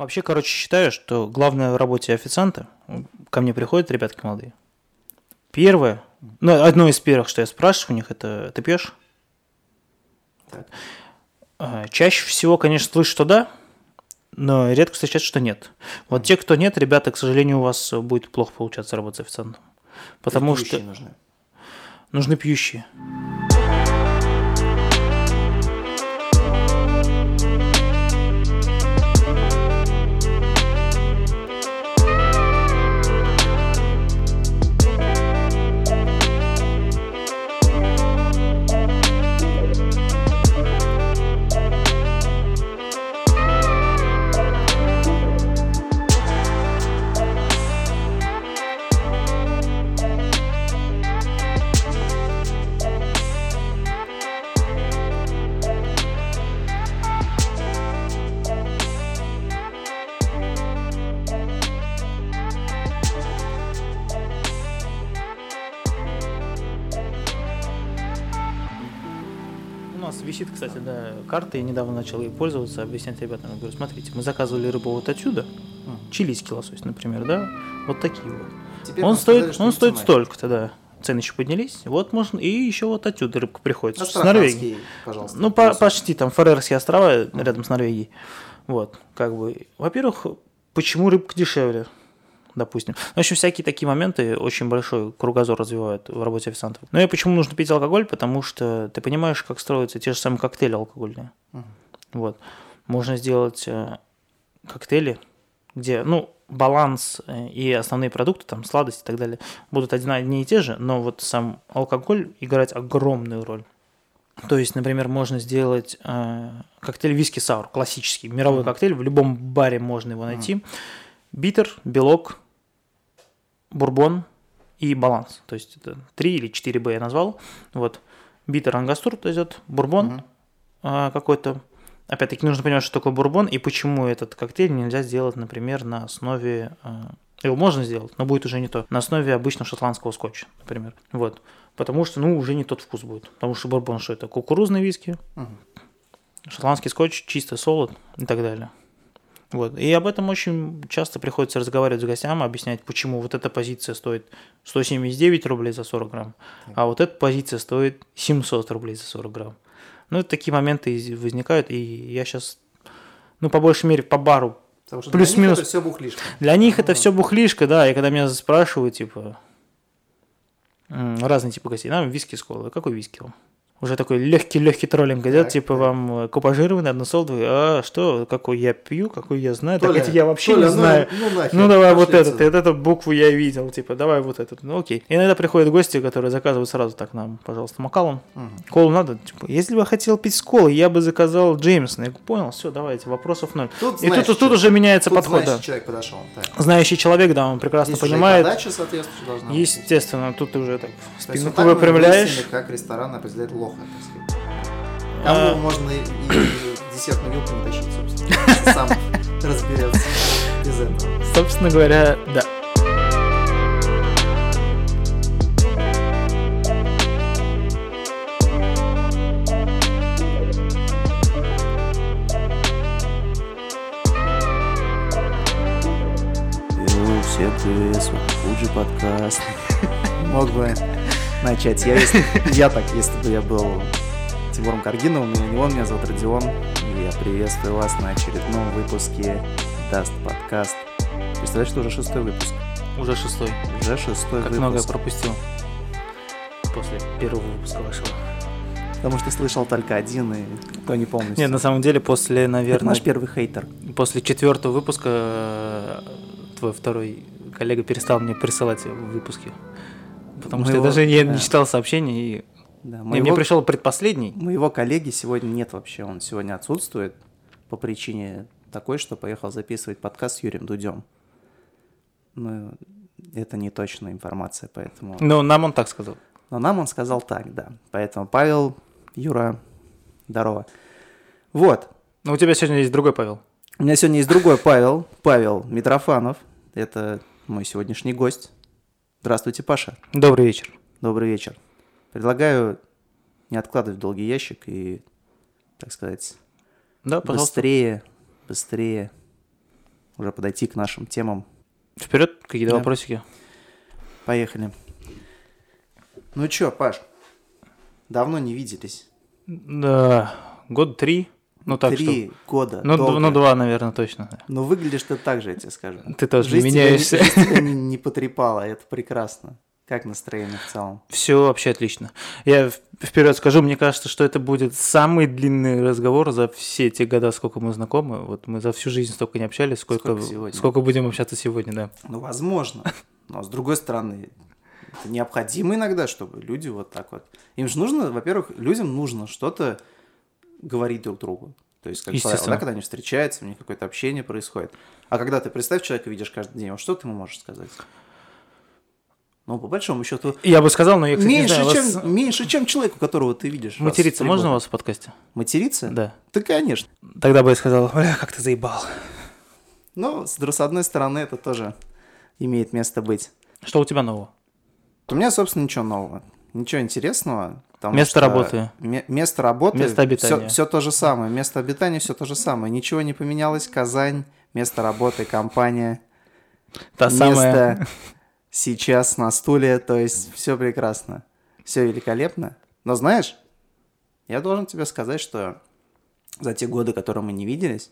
Вообще, короче, считаю, что главное в работе официанта, ко мне приходят ребятки молодые. Первое, ну, одно из первых, что я спрашиваю у них, это ты пьешь? Так. А, Чаще всего, конечно, слышу, что да, но редко встречается, что нет. Вот те, кто нет, ребята, к сожалению, у вас будет плохо получаться работать с официантом. Потому что нужны. нужны пьющие. Карта, я недавно начал ей пользоваться, объяснять ребятам, я говорю, смотрите, мы заказывали рыбу вот отсюда, чилийский лосось, например, да, вот такие вот. Теперь он стоит, сказали, он стоит столько-то, да. Цены еще поднялись. Вот можно, и еще вот отсюда рыбка приходит. с Астраханский, Норвегии. пожалуйста. Ну, по- почти там Фарерские острова рядом с Норвегией. Вот, как бы. Во-первых, почему рыбка дешевле? Допустим. В общем, всякие такие моменты очень большой кругозор развивают в работе официантов. Но и почему нужно пить алкоголь? Потому что ты понимаешь, как строятся те же самые коктейли алкогольные. Вот. Можно сделать э, коктейли, где, ну, баланс э, и основные продукты, там, сладости и так далее, будут одни, и те же, но вот сам алкоголь играть огромную роль. То есть, например, можно сделать э, коктейль виски-саур, классический, мировой коктейль, в любом баре можно его найти. Битер, белок, бурбон и баланс. То есть, это 3 или 4 Б я назвал. Вот. Битер ангастур идет, бурбон э, какой-то. Опять-таки нужно понимать, что такое бурбон и почему этот коктейль нельзя сделать, например, на основе... э, его можно сделать, но будет уже не то. На основе обычного шотландского скотча, например. Вот. Потому что, ну, уже не тот вкус будет. Потому что бурбон что это? Кукурузный виски, шотландский скотч, чистый солод и так далее. Вот. И об этом очень часто приходится разговаривать с гостям, объяснять, почему вот эта позиция стоит 179 рублей за 40 грамм, а вот эта позиция стоит 700 рублей за 40 грамм. Ну, такие моменты возникают, и я сейчас, ну, по большей мере, по бару. Потому что плюс-минус. это все бухлишка. Для них это все бухлишка, да, и когда меня спрашивают, типа, разные типы гостей, нам виски с колой, какой виски вам? Уже такой легкий-легкий троллинг идет, Так, типа так. вам э, купажированный, односолдовый, а что, какой я пью, какой я знаю, Толя, так эти я вообще Толя, не ну- знаю. ну нахер, Ну давай вот этот, вот эту букву я видел, типа давай вот этот, ну окей. Иногда приходят гости, которые заказывают сразу так нам, пожалуйста, Макалон. Колу надо, типа, если бы я хотел пить с колой, я бы заказал Джеймсон. Я понял, все, давайте, вопросов ноль. Тут И знаешь, тут, тут уже меняется Тут подход, да. человек подошел. Так. Знающий человек, да, он прекрасно Здесь уже и понимает. подача соответствующая должна быть. Естественно, тут ты уже так спину выпрямляешь. как ресторан определяет лоха, так сказать. А. Кому можно и, и десертную вилку не тащить, собственно. Сам разберется без этого. Собственно говоря, да. Всем привет, с вами Фуджи подкаст. Мог бы начать. Я, если- я так, если бы я был Тимуром Каргиновым, меня не он, меня зовут Родион. И я приветствую вас на очередном выпуске Dast подкаст. Представляешь, что уже шестой выпуск? Уже шестой. Уже шестой Как выпуск. много я пропустил после первого выпуска вашего. Потому что слышал только один, и то не полностью. Нет, на самом деле, после, Это наверное, наш первый хейтер. после четвертого выпуска э, твой второй коллега перестал мне присылать выпуски. Потому что я даже не, да. не читал сообщения, и Да, и мне пришел предпоследний. моего коллеги сегодня нет вообще. Он сегодня отсутствует по причине такой, что поехал записывать подкаст с Юрием Дудем. Но это не точная информация, поэтому... Ну, нам он так сказал. Но нам он сказал так, да. Поэтому Павел, Юра, здорово. Вот. Но у тебя сегодня есть другой Павел. У меня сегодня есть другой Павел, Павел Митрофанов. Это мой сегодняшний гость. Здравствуйте, Паша. Добрый вечер. Добрый вечер. Предлагаю не откладывать в долгий ящик и, так сказать, Да, пожалуйста. быстрее, быстрее уже подойти к нашим темам. Вперед, какие-то Да. вопросики? Поехали. Ну чё, Паш, давно не виделись. Да, год три. Ну так Три что. года. Ну, д- долго. ну, два, наверное, точно. Но выглядишь ты так же, я тебе скажу. Ты тоже Жизнь тебя меняешься. жизнь тебя не, не потрепала, это прекрасно. Как настроение в целом? Все вообще отлично. Я вперед скажу, мне кажется, что это будет самый длинный разговор за все те года, сколько мы знакомы. Вот мы за всю жизнь столько не общались, сколько, Сколько сегодня. сколько будем общаться сегодня, да. Ну, возможно. Но с другой стороны, это необходимо иногда, чтобы люди вот так вот... Им же нужно, во-первых, людям нужно что-то говорить друг другу. То есть, как правило, да, когда они встречаются, у них какое-то общение происходит. А когда ты, представь, человека видишь каждый день, вот что ты ему можешь сказать? Ну, по большому счету, Я бы сказал, но я, кстати, не меньше, знаю, чем, вас- меньше, чем человеку, которого ты видишь. Материться можно у года. вас в подкасте? Материться? Да. Да, конечно. Тогда бы я сказал, «Бля, как ты заебал. Но, с, с одной стороны, это тоже имеет место быть. Что у тебя нового? У меня, собственно, ничего нового. Ничего интересного. Потому Место что работы. ме- место работы. Место обитания. Все, то же самое. Место обитания все то же самое. Ничего не поменялось. Казань, место работы, компания. Та место самая... сейчас на стуле. То есть все прекрасно. Все великолепно. Но знаешь, я должен тебе сказать, что за те годы, которые мы не виделись,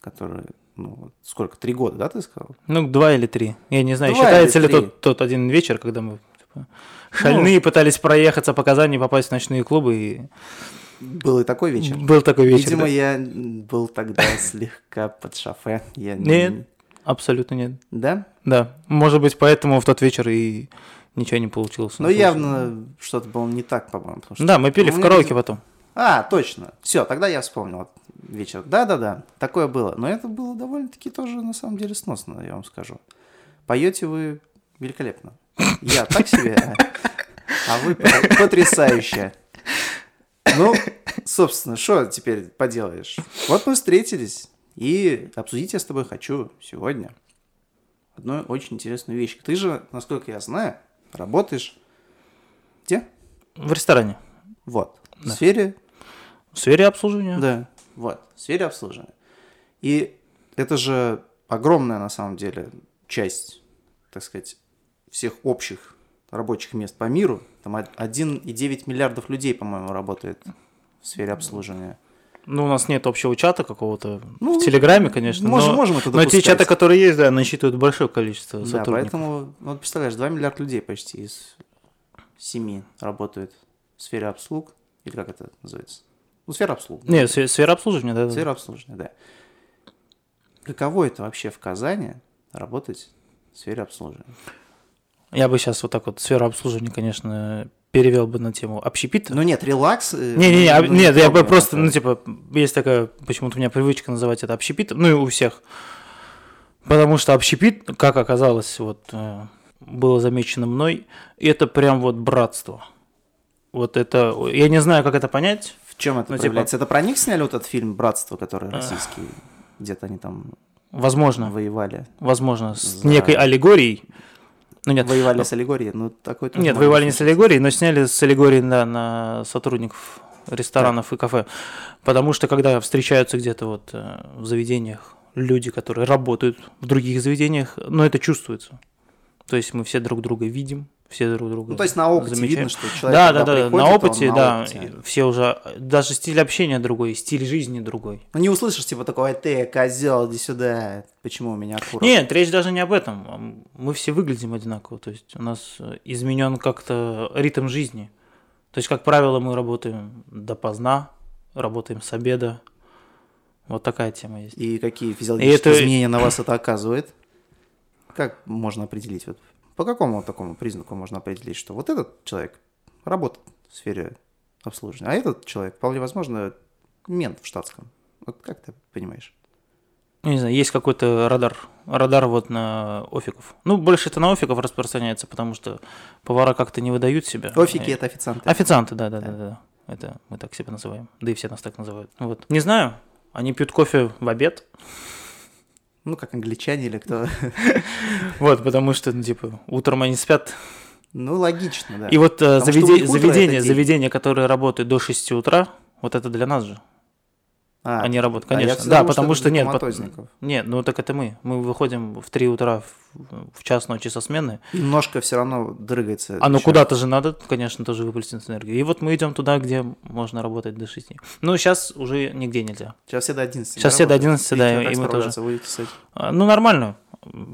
которые, ну, сколько, три года, да, ты сказал? Ну, два или три. Я не знаю, Два считается ли тот, тот один вечер, когда мы типа, шальные пытались проехаться по Казани, попасть в ночные клубы. И... Был и такой вечер. Был такой вечер. Видимо, да. я был тогда слегка под шофе. Я не- Нет, абсолютно нет. Да? Да, может быть, поэтому в тот вечер и ничего не получилось. Но явно что-то было не так, по-моему. что- Да, мы пили У в караоке без- потом. А, точно. Все, тогда я вспомнил вечер. Да-да-да, такое было. Но это было довольно-таки тоже, на самом деле, сносно, я вам скажу. Поете вы великолепно. Я так себе, а- а вы пот- потрясающе. Ну, собственно, что теперь поделаешь? Вот мы встретились, и обсудить я с тобой хочу сегодня одну очень интересную вещь. Ты же, насколько я знаю, работаешь где? В ресторане. Вот. В Да. сфере В сфере обслуживания. да, вот, в сфере обслуживания. И это же огромная, на самом деле, часть, так сказать, всех общих рабочих мест по миру. Там од- 1,9 миллиардов людей, по-моему, работает в сфере обслуживания. Ну, у нас нет общего чата какого-то Ну, в Телеграме, конечно. можем- но, можем это Но те допускать. чаты, которые есть, да, насчитывают большое количество Да, сотрудников. поэтому, вот представляешь, 2 миллиарда людей почти из 7 работают в сфере обслуг. Или как это называется? Ну, сфера обслуг. да. Нет, сфе- сфера обслуживания, да. да. Сфера обслуживания, да. Каково это вообще в Казани работать в сфере обслуживания? Я бы сейчас вот так вот сферу обслуживания, конечно, перевел бы на тему общепита. Ну нет, релакс. Не-не-не, ну, об- ну, нет, я бы просто, ну, типа, есть такая, почему-то у меня привычка называть это общепитом, ну, и у всех. Потому что общепит, как оказалось, вот, э, было замечено мной, это прям вот братство. Вот это, я не знаю, как это понять. В чем это ну, типа- проявляется? Это про них сняли вот этот фильм «Братство», который российский, где-то они там Возможно, воевали. возможно, с За- некой аллегорией. Ну, нет, Воевали с аллегорией, ну такой Нет, можно воевали не с аллегорией, но сняли с аллегорией да, на сотрудников ресторанов и кафе. Потому что когда встречаются где-то вот э, в заведениях люди, которые работают в других заведениях, ну это чувствуется. То есть мы все друг друга видим, все друг друга Ну то есть на опыте замечаем. видно, что человек Да, да, да, приходит, на опыте, на да, опыте. и все уже, даже стиль общения другой, стиль жизни другой. Ну не услышишь типа такой, ты, козел, иди сюда, почему у меня курок? Нет, речь даже не об этом. Мы все выглядим одинаково. То есть у нас изменен как-то ритм жизни. То есть, как правило, мы работаем допоздна, работаем с обеда. Вот такая тема есть. И какие физиологические это- изменения на вас это оказывает? Как можно определить? Вот, по какому такому признаку можно определить, что вот этот человек работает в сфере обслуживания, а этот человек, вполне возможно, мент в штатском. Вот как ты понимаешь? Ну, не знаю, есть какой-то радар. Радар вот на офиков. Ну, больше это на офиков распространяется, потому что повара как-то не выдают себя. Офики Э, это официанты. Официанты, да, да, да, да. Это мы так себя называем. Да и все нас так называют. Вот. Не знаю, они пьют кофе в обед. Ну, как англичане или кто. Вот, потому что, ну, типа, утром они спят. Ну, логично, да. И вот э, Потому что заведе- у них утро заведения, это день. заведения, которые работают до 6 утра, вот это для нас же. А, они работают, а я конечно. да, думал, потому что для нет, коматозников. нет, ну так это мы. Мы выходим в 3 утра в, в час ночи со смены. И Немножко все равно дрыгается. А ну куда-то же надо, конечно, тоже выплеснуть энергию. И вот мы идем туда, где можно работать до 6. Ну, сейчас уже нигде нельзя. Сейчас все до 11. Сейчас все до 11, да, и как мы с этим? А, Ну, нормально.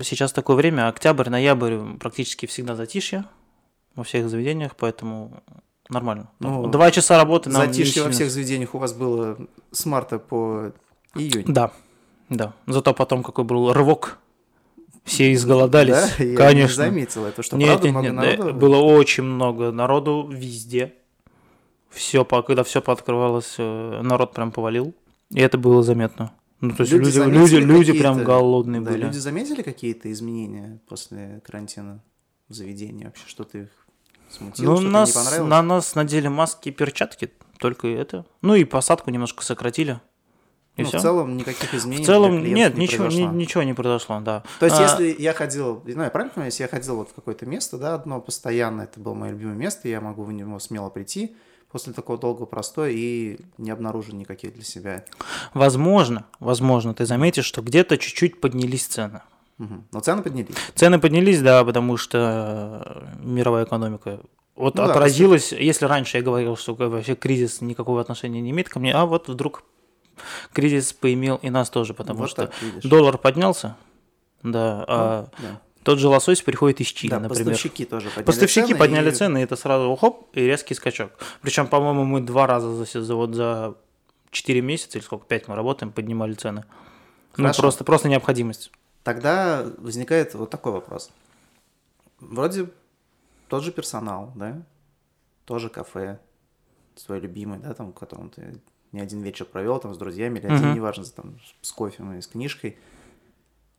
Сейчас такое время, октябрь, ноябрь, практически всегда затишье во всех заведениях, поэтому нормально. Ну, Два часа работы нам Затишье во всех заведениях у вас было с марта по июнь. Да, да. Зато потом какой был рывок. Все изголодались. Да? Я не Конечно. заметил это, что нет, правда нет, много нет, да, народу. было очень много народу везде. Все, когда все пооткрывалось, э, народ прям повалил. И это было заметно. Ну, то есть люди, люди, заметили люди, прям голодные да, были. люди заметили какие-то изменения после карантина в заведении вообще? Что-то их смутило, Ну, не нас, понравилось? на нас надели маски и перчатки, только это. Ну и посадку немножко сократили. И Ну, всё. в целом никаких изменений В целом, нет, не ничего, ни- ничего не произошло, да. То есть, А, если я ходил, ну, я правильно понимаю, если я ходил вот в какое-то место, да, одно постоянно, это было мое любимое место, я могу в него смело прийти после такого долгого простоя и не обнаружить никаких для себя. Возможно, возможно, ты заметишь, что где-то чуть-чуть поднялись цены. Но цены поднялись. Цены поднялись, да, потому что э, мировая экономика вот Ну да, отразилась. Если раньше я говорил, что вообще кризис никакого отношения не имеет ко мне, а вот вдруг кризис поимел и нас тоже, потому Вот что доллар поднялся, да, а Да. тот же лосось приходит из Чили, Да, например. поставщики тоже подняли Поставщики цены, подняли и- цены, и это сразу хоп, и резкий скачок. Причем, по-моему, мы два раза за, за, вот за 4 месяца, или сколько, 5 мы работаем, поднимали цены. Ну, Хорошо. просто, просто необходимость. Тогда возникает вот такой вопрос. Вроде тот же персонал, да, тоже кафе, свой любимый, да, там, в котором ты не один вечер провел там с друзьями или один, Мгм. неважно, там, с кофе и с книжкой.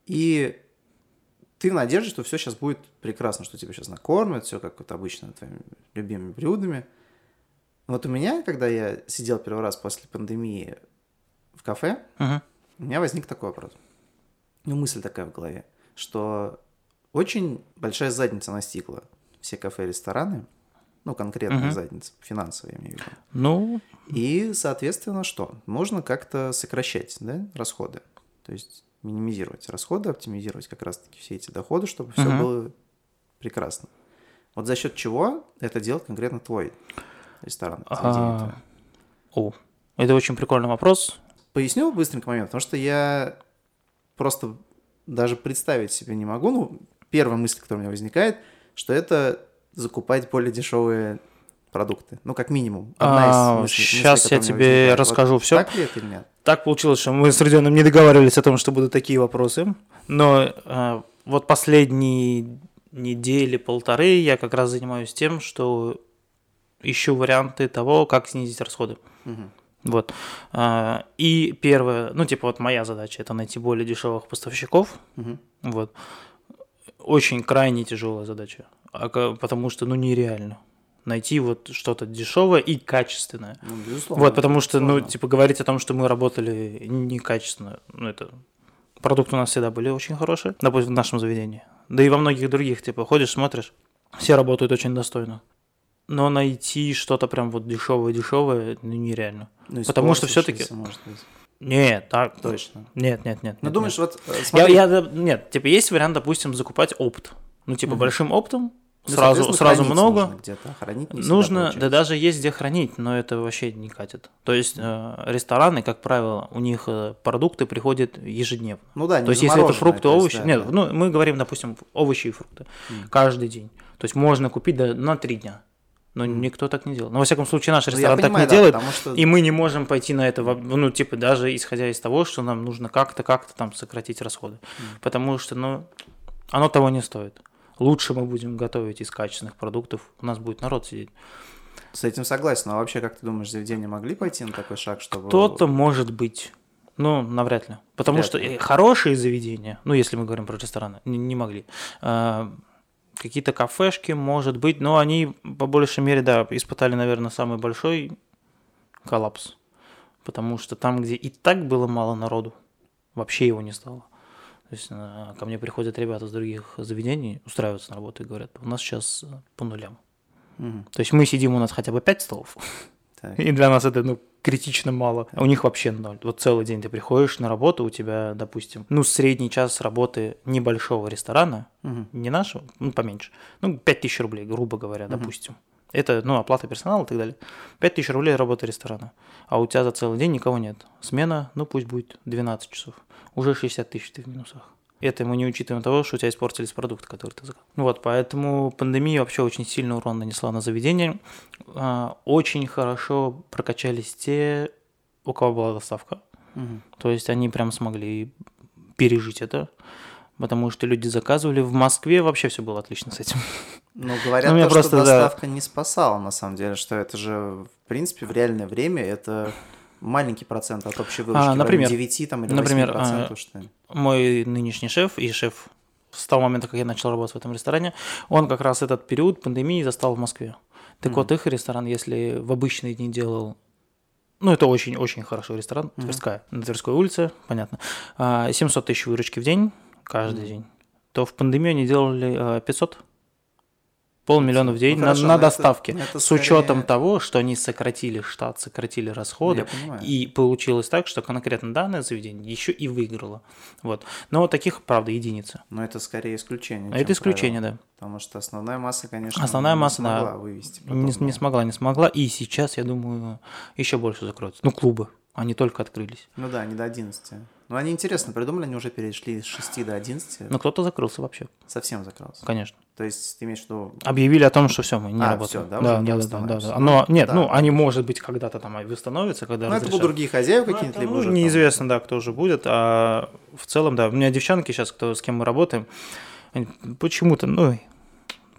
И ты в надежде, что все сейчас будет прекрасно, что тебя сейчас накормят, все как вот обычно твоими любимыми блюдами. Вот у меня, когда я сидел первый раз после пандемии в кафе, Мгм. у меня возник такой вопрос. Ну, мысль такая в голове, что очень большая задница настигла все кафе и рестораны, ну, конкретная Мгм. задница, финансовая, я имею в виду. Ну, И, соответственно, что? Нужно как-то сокращать, да, расходы. То есть минимизировать расходы, оптимизировать как раз-таки все эти доходы, чтобы все Мгм. было прекрасно. Вот за счет чего это делает конкретно твой ресторан? а, о, это очень прикольный вопрос. Поясню быстренько момент, потому что я просто даже представить себе не могу. Ну, первая мысль, которая у меня возникает, что это закупать более дешевые продукты. Ну, как минимум. Одна из А, мыслей- мыслей, я которая у меня тебе возникает. расскажу всё. Так ли это или нет? Так получилось, что мы с Родионом не договаривались о том, что будут такие вопросы. Но э, вот последние недели, полторы я как раз занимаюсь тем, что ищу варианты того, как снизить расходы. Мгм. Вот. А, И первое, ну, типа, вот моя задача это найти более дешевых поставщиков. Мгм. Вот. Очень крайне тяжелая задача. А Потому что, ну, нереально найти вот что-то дешевое и качественное. Ну, безусловно. Вот, потому что, ну, Сложно. типа, говорить о том, что мы работали некачественно, ну, это... Продукты у нас всегда были очень хорошие, допустим, в нашем заведении. Да и во многих других, типа, ходишь, смотришь, все работают очень достойно. Но найти что-то прям вот дешевое-дешевое, ну, нереально. Ну, потому что может быть. Нет, так... Точно. Нет, нет, нет. Ну, нет, думаешь, нет. вот, э, Я, смотри, я, да, нет, типа, есть вариант, допустим, закупать опт. Ну, типа, Мгм. большим оптом, ну, сразу, сразу много. нужно где-то, хранить не Нужно, да даже есть где хранить, но это вообще не катит. То есть э, рестораны, как правило, у них э, продукты приходят ежедневно. Ну да, не то есть если это фрукты, есть, овощи, да, нет, да. ну мы говорим, допустим, овощи и фрукты Мгм. каждый день. То есть можно купить да, на три дня, но никто так не делает. Но во всяком случае наш Ну, ресторан так понимаю, не да, делает, потому что- и мы не можем пойти на это, ну типа даже исходя из того, что нам нужно как-то как-то там сократить расходы, потому что ну оно того не стоит. Лучше мы будем готовить из качественных продуктов, у нас будет народ сидеть. С этим согласен. А вообще, как ты думаешь, заведения могли пойти на такой шаг, чтобы... Кто-то может быть. Ну, навряд ли. Потому Вряд что ли. хорошие заведения, ну, если мы говорим про рестораны, не, не могли. Какие-то кафешки, может быть, но они, по большей мере, да, испытали, наверное, самый большой коллапс. Потому что там, где и так было мало народу, вообще его не стало. То есть а, ко мне приходят ребята с других заведений, устраиваются на работу и говорят, у нас сейчас э, по нулям. Мгм. То есть мы сидим, у нас хотя бы 5 столов, Так. И для нас это, ну, критично мало. У них вообще ноль. Вот целый день ты приходишь на работу, у тебя, допустим, ну, средний час работы небольшого ресторана, Мгм. не нашего, ну, поменьше, ну, 5000 рублей, грубо говоря, допустим. Это, ну, оплата персонала и так далее. 5000 рублей работа ресторана. А у тебя за целый день никого нет. Смена, ну, пусть будет 12 часов. Уже 60 тысяч ты в минусах. Это мы не учитываем того, что у тебя испортились продукты, которые ты заказал. Вот, поэтому пандемия вообще очень сильный урон нанесла на заведение. А, Очень хорошо прокачались те, у кого была доставка. Мгм. То есть они прям смогли пережить это. Потому что люди заказывали. В Москве вообще все было отлично с этим. Ну, говорят, Ну, то, просто, что да. доставка не спасала, на самом деле, что это же, в принципе, в реальное время это маленький процент от общей выручки. А, например, 9 там, или например, 8%, а, что. Мой нынешний шеф и шеф с того момента, как я начал работать в этом ресторане, он как раз этот период пандемии застал в Москве. Так Мгм. вот, их ресторан, если в обычные дни делал ну, это очень-очень хороший ресторан, Мгм. Тверская, на Тверской улице, понятно. А, 700 тысяч выручки в день, каждый Мгм. день. То в пандемию они делали а, 500? Полмиллиона в день Ну, на, хорошо, на это- доставке. но это с учетом скорее- того, что они сократили штат, сократили расходы. И получилось так, что конкретно данное заведение еще и выиграло. Вот. Но таких, правда, единицы. Но это скорее исключение. Это исключение, правило. да. Потому что основная масса, конечно, Основная не масса, да. смогла вывести. Не, подобное. не смогла, не смогла. И сейчас, я думаю, еще больше закроются. Ну, клубы. Они только открылись. Ну да, не до 11. Ну они интересно придумали, они уже перешли с 6 до 11. Но кто-то закрылся вообще, Совсем закрылся. конечно. То есть ты имеешь в виду... Объявили о том, что все, мы не А, работаем. всё, да, да, не да, да, да, да. Но нет, Да. ну они, может быть, когда-то там восстановятся, когда Ну это будут другие хозяева Ну, какие-нибудь, это, либо ну, уже там- неизвестно, да, кто уже будет. А в целом, да, у меня девчонки сейчас, кто, с кем мы работаем, почему-то, ну,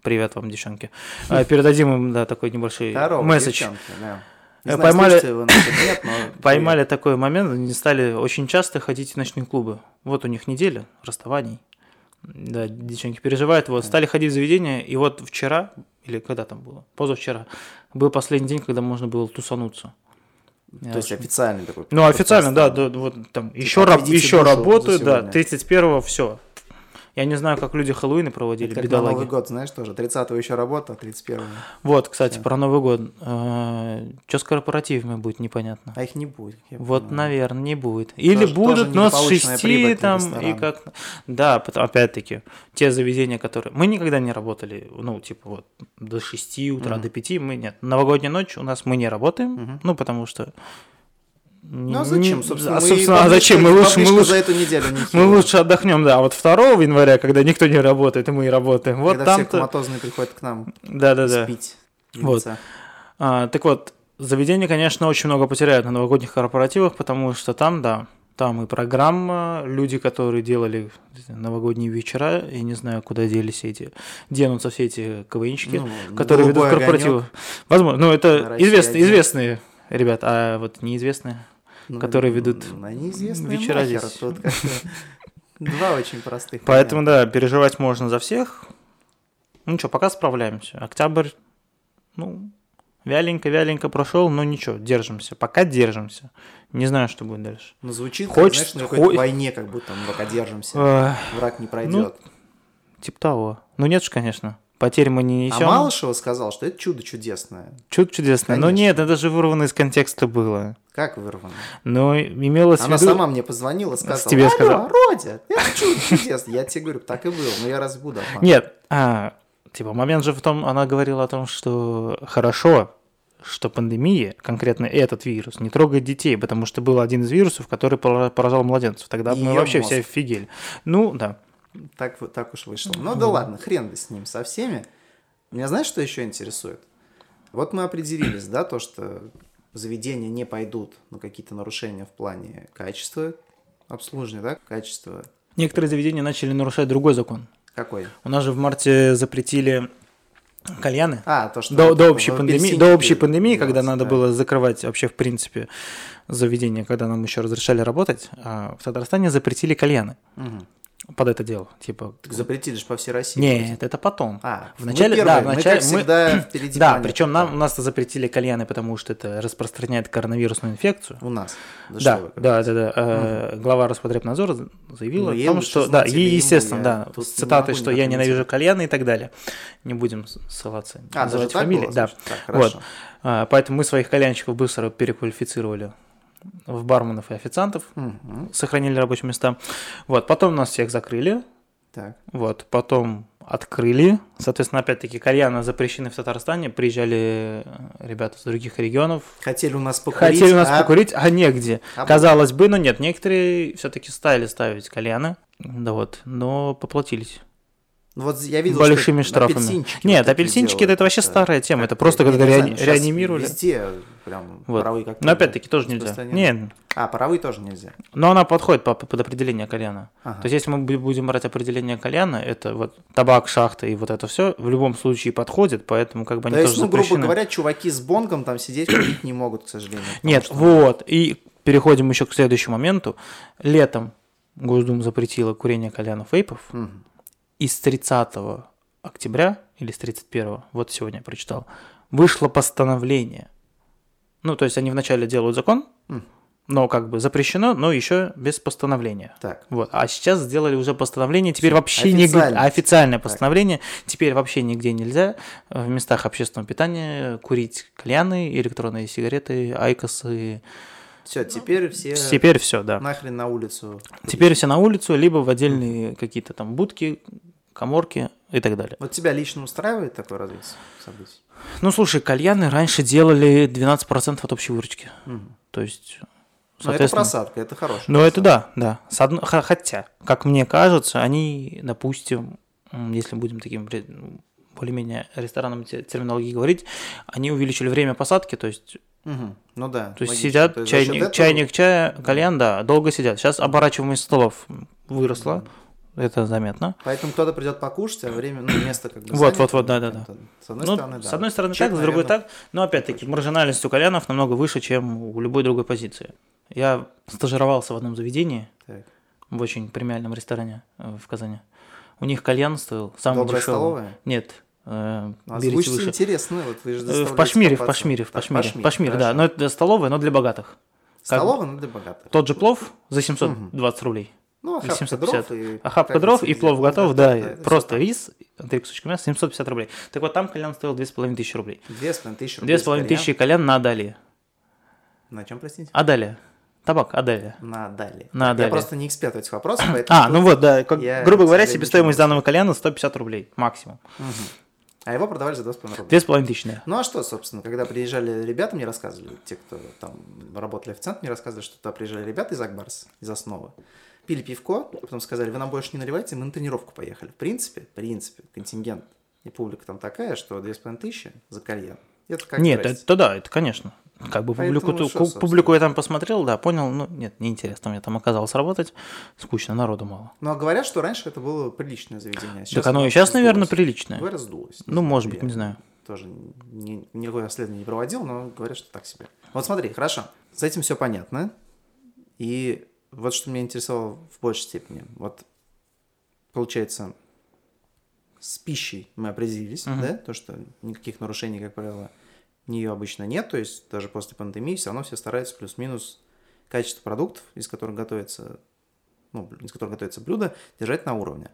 привет вам, девчонки. А, Передадим им, да, такой небольшой Здорово, месседж. девчонки, да. Не знаю, поймали- вы нет, но Поймали такой момент, они стали очень часто ходить в ночные клубы. Вот у них неделя расставаний. Да, девчонки переживают. Вот, стали ходить в заведение, и вот вчера, или когда там было, позавчера, был последний день, когда можно было тусануться. Я То есть очень- официальный такой. Ну, официально, да, да, вот там еще, раб, еще за да, сегодня. 31-го все. Я не знаю, как люди Хэллоуины проводили, Это как бедолаги. Новый год, знаешь, тоже. 30-го еще работа, а 31-го. Вот, кстати, Всё. про Новый год. Что с корпоративами будет, непонятно. А их не будет. Вот, понимаю. наверное, не будет. Или Тоже- будут, тоже но с неполученная прибыль 6 для там и как. Да, опять-таки, те заведения, которые. Мы никогда не работали, ну, типа, вот, до 6 утра, Мгм. до 5 мы нет. Новогодняя ночь у нас мы не работаем, Мгм. ну, потому что. Ну а зачем, собственно? А, мы собственно, а баблишко- зачем? Мы лучше, мы лучше, за эту неделю не мы лучше отдохнем, да. А вот 2 января, когда никто не работает, и мы и работаем. Вот Когда все там-то. коматозные приходят к нам Да-да-да. спить. Вот. А, так вот, заведения, конечно, очень много потеряют на новогодних корпоративах, потому что там, да, там и программа, люди, которые делали новогодние вечера, я не знаю, куда делись эти, денутся все эти КВНщики, Ну, которые ведут корпоративы. Возможно, ну это известные, один. известные ребят, а вот неизвестные. Ну, которые ведут неизвестные вечера нахер, здесь. Тут два очень простых. Поэтому, да, переживать можно за всех. Ну что, пока справляемся. Октябрь, ну, вяленько-вяленько прошел, но ничего, держимся. Пока держимся. Не знаю, что будет дальше. Ну, звучит, Хочется- знаешь, на какой-то хо- войне, как будто мы пока держимся. Враг не пройдет. Типа того. Ну нет же, конечно. Потерь мы не а несем. Малышева сказал, что это чудо чудесное. Чудо чудесное. Но Конечно. нет, это же вырвано из контекста было. Как вырвано? Но имелось в Она виду... сама мне позвонила, сказала, тебе «Алло, сказала?» Родя, это чудо чудесное. Я тебе говорю, так и было, но я разве буду? Нет, а, типа момент же в том, она говорила о том, что хорошо, что пандемия, конкретно этот вирус, не трогает детей, потому что был один из вирусов, который пора- поражал младенцев. Тогда мы вообще мозг. все офигели. Ну, да. Так, вот- так уж вышло. Ну да ладно, хрен бы с ним, со всеми. Меня знаешь, что еще интересует? Вот мы определились, да, то, что заведения не пойдут на какие-то нарушения в плане качества обслуживания, да, качества. Некоторые заведения начали нарушать другой закон. Какой? У нас же в марте запретили кальяны. А, то, что... До, до общей пандемии, до общей пандемии, когда надо да. было закрывать вообще в принципе заведения, когда нам еще разрешали работать, а в Татарстане запретили кальяны. Мгм. Под это дело. Типа, Так запретили же по всей России. нет, это потом. А, В мы начале, первые, да, в мы, всегда, впереди да, причем нам, у нас запретили кальяны, потому что это распространяет коронавирусную инфекцию. У нас. Да, вы, да, да, да. Э, Глава Роспотребнадзора за- заявила Ну, о том, что, да, ему, естественно, я да, тут с цитатой, что я ненавижу кальяны и так далее. Не будем ссылаться, А, называть фамилии. да. Так, Вот. А, Поэтому мы своих кальянщиков быстро переквалифицировали в барменов и официантов, Мгм. сохранили рабочие места. Вот, потом нас всех закрыли, Так. вот, потом открыли. Соответственно, опять-таки, кальяны запрещены в Татарстане. Приезжали э, ребята из других регионов. Хотели у нас покурить. Хотели у нас а- покурить, а негде. а Казалось бы, но нет. Некоторые все-таки стали ставить кальяны. Да вот, но поплатились. Вот я видел, большими что штрафами. апельсинчики Нет, вот апельсинчики делают, это вообще старая тема. Это просто Не, когда щас реанимировали. Везде прям Вот. паровые как Но опять-таки тоже нельзя. Нет, А, паровые тоже нельзя. но она подходит по- под определение кальяна. Ага. То есть, если мы бу- будем брать определение кальяна, это вот табак, шахта и вот это все в любом случае подходит, поэтому как бы они То есть, тоже ну, грубо запрещены. говоря, чуваки с бонгом там сидеть курить не могут, к сожалению. Нет, что- вот. И переходим еще к следующему моменту. Летом Госдума запретила курение кальянов вейпов. Мгм. И с 30 октября, или с 31, вот сегодня я прочитал, вышло постановление. Ну, то есть они вначале делают закон, но как бы запрещено, но еще без постановления. Так. Вот. А сейчас сделали уже постановление, теперь вообще нигде, официально. официальное постановление, теперь вообще нигде нельзя в местах общественного питания курить кальяны, электронные сигареты, айкосы. Все, теперь все Теперь все, да. нахрен на улицу. Теперь все на улицу, либо в отдельные какие-то там будки, коморки и так далее. Вот тебя лично устраивает такое развитие событий? Ну, слушай, кальяны раньше делали 12% от общей выручки. Мгм. То есть, Ну, это соответственно... просадка, это хорошая Ну, это да, да. С одно- х- Хотя, как мне кажется, они, допустим, если будем таким ре- более-менее ресторанным те- терминологией говорить, они увеличили время посадки, то есть, Мгм. Ну да. то есть логично. сидят, То есть чайник, этого- чайник чая, кальян, да, долго сидят. Сейчас оборачиваемость столов выросла, это заметно. Поэтому кто-то придет покушать, а время, ну, место как бы Вот, вот, вот, да, да, да. С одной Ну, стороны, да. с одной стороны Чек, так, с другой так. Но опять-таки, маржинальность у кальянов намного выше, чем у любой другой позиции. Я стажировался в одном заведении, так. в очень премиальном ресторане э, в Казани. У них кальян стоил самый Добрая дешевый. столовая? Нет, э, А берите выше. интересно, вот вы же Э, В Пашмире, в. Пашмире, в Пашмире. Пашмир, Пашмир, да. хорошо. Но это столовая, но для богатых. Столовая, но для богатых. Тот же плов за 720 рублей. Ну, охапка 750. дров и... Охапка дров и плов готов, да. это просто всё рис, три кусочка мяса, 750 рублей. Так вот там кальян стоил 2500 рублей. так. Две с половиной тысячи рублей. Две с половиной кальян. тысячи кальян на Адалии. На чем, простите? Адалия. Табак, Адалия. На далее. На Я далее. просто не эксперт в этих вопросах, поэтому... А, ну вот, да, как- Я, грубо говоря, себестоимость данного кальяна 150 рублей максимум. А его продавали за 2,5 рубля. Две с половиной тысячи, да. Ну а что, собственно, когда приезжали ребята, мне рассказывали, те, кто там работали официант, мне рассказывали, что туда приезжали ребята из Акбарса, из Основы, пили пивко, потом сказали, вы нам больше не наливайте, мы на тренировку поехали. В принципе, в принципе, контингент и публика там такая, что 2,5 тысячи за кальян. Это как Нет, здрасте. это да, это конечно. Как бы Поэтому публику, что, собственно? публику я там посмотрел, да, понял, ну нет, неинтересно мне там оказалось работать, скучно, народу мало. Ну а говорят, что раньше это было приличное заведение. а так оно и сейчас, раздулось. наверное, приличное. Ой, раздулось. Ну, может Я быть, не знаю. Тоже ни- никакое расследование не проводил, но говорят, что так себе. Вот смотри, хорошо. С этим все понятно. И вот что меня интересовало в большей степени. Вот, получается, с пищей мы определились, Мгм. да? То, что никаких нарушений, как правило, нее обычно нет. То есть даже после пандемии все равно все стараются плюс-минус качество продуктов, из которых готовится, ну, из которых готовится блюдо, держать на уровне.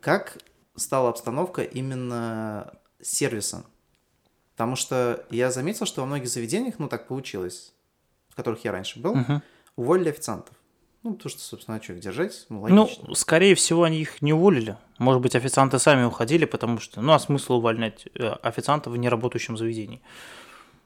Как стала обстановка именно сервиса? Потому что я заметил, что во многих заведениях, ну так получилось, в которых я раньше был, Мгм. уволили официантов. Ну, потому что, собственно, а что их держать? Ну, Ну, логично. скорее всего, они их не уволили. Может быть, официанты сами уходили, потому что, ну, а смысл увольнять э, официантов в неработающем заведении?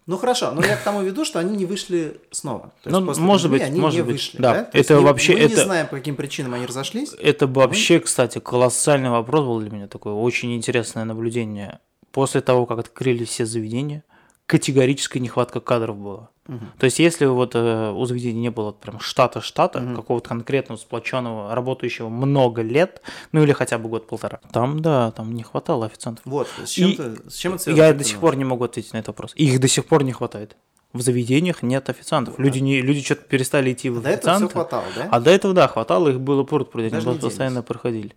Ну, хорошо, но я к тому веду, что они не вышли снова. То Ну, после может быть, они может не быть, вышли. да. Да? То есть Это не- вообще- Мы не это- знаем, по каким причинам они разошлись. Это вообще, кстати, колоссальный вопрос был для меня такой, очень интересное наблюдение. После того, как открыли все заведения, категорическая нехватка кадров была. Мгм. То есть, если вот э, у заведения не было прям штата-штата, Мгм. какого-то конкретного сплоченного, работающего много лет, ну или хотя бы год-полтора, там, да, там не хватало официантов. Вот, с чем, И ты, с чем это Я до сих пор не могу ответить на этот вопрос. Их до сих пор не хватает. в заведениях нет официантов. Люди, не, люди что-то перестали идти в До этого все официанты. хватало, да? А до этого, да, хватало, их было пруд пруд, они постоянно проходили.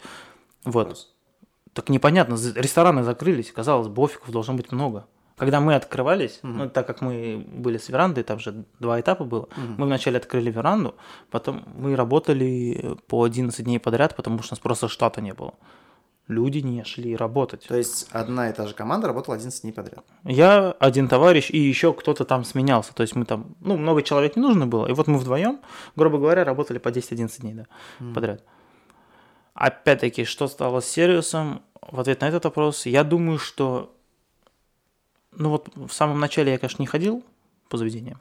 Вот. Вопрос. Так непонятно, рестораны закрылись, казалось бы, офиков должно быть много. Когда мы открывались, ну, так как мы были с верандой, там же два этапа было, мы вначале открыли веранду, потом мы работали по 11 дней подряд, потому что у нас просто штата не было. Люди не шли работать. То есть одна и та же команда работала 11 дней подряд. Я, один товарищ и еще кто-то там сменялся. То есть мы там, ну, много человек не нужно было. И вот мы вдвоем, грубо говоря, работали по 10-11 дней да, подряд. Опять-таки, что стало с сервисом? В ответ на этот вопрос, я думаю, что... Ну вот в самом начале я, конечно, не ходил по заведениям.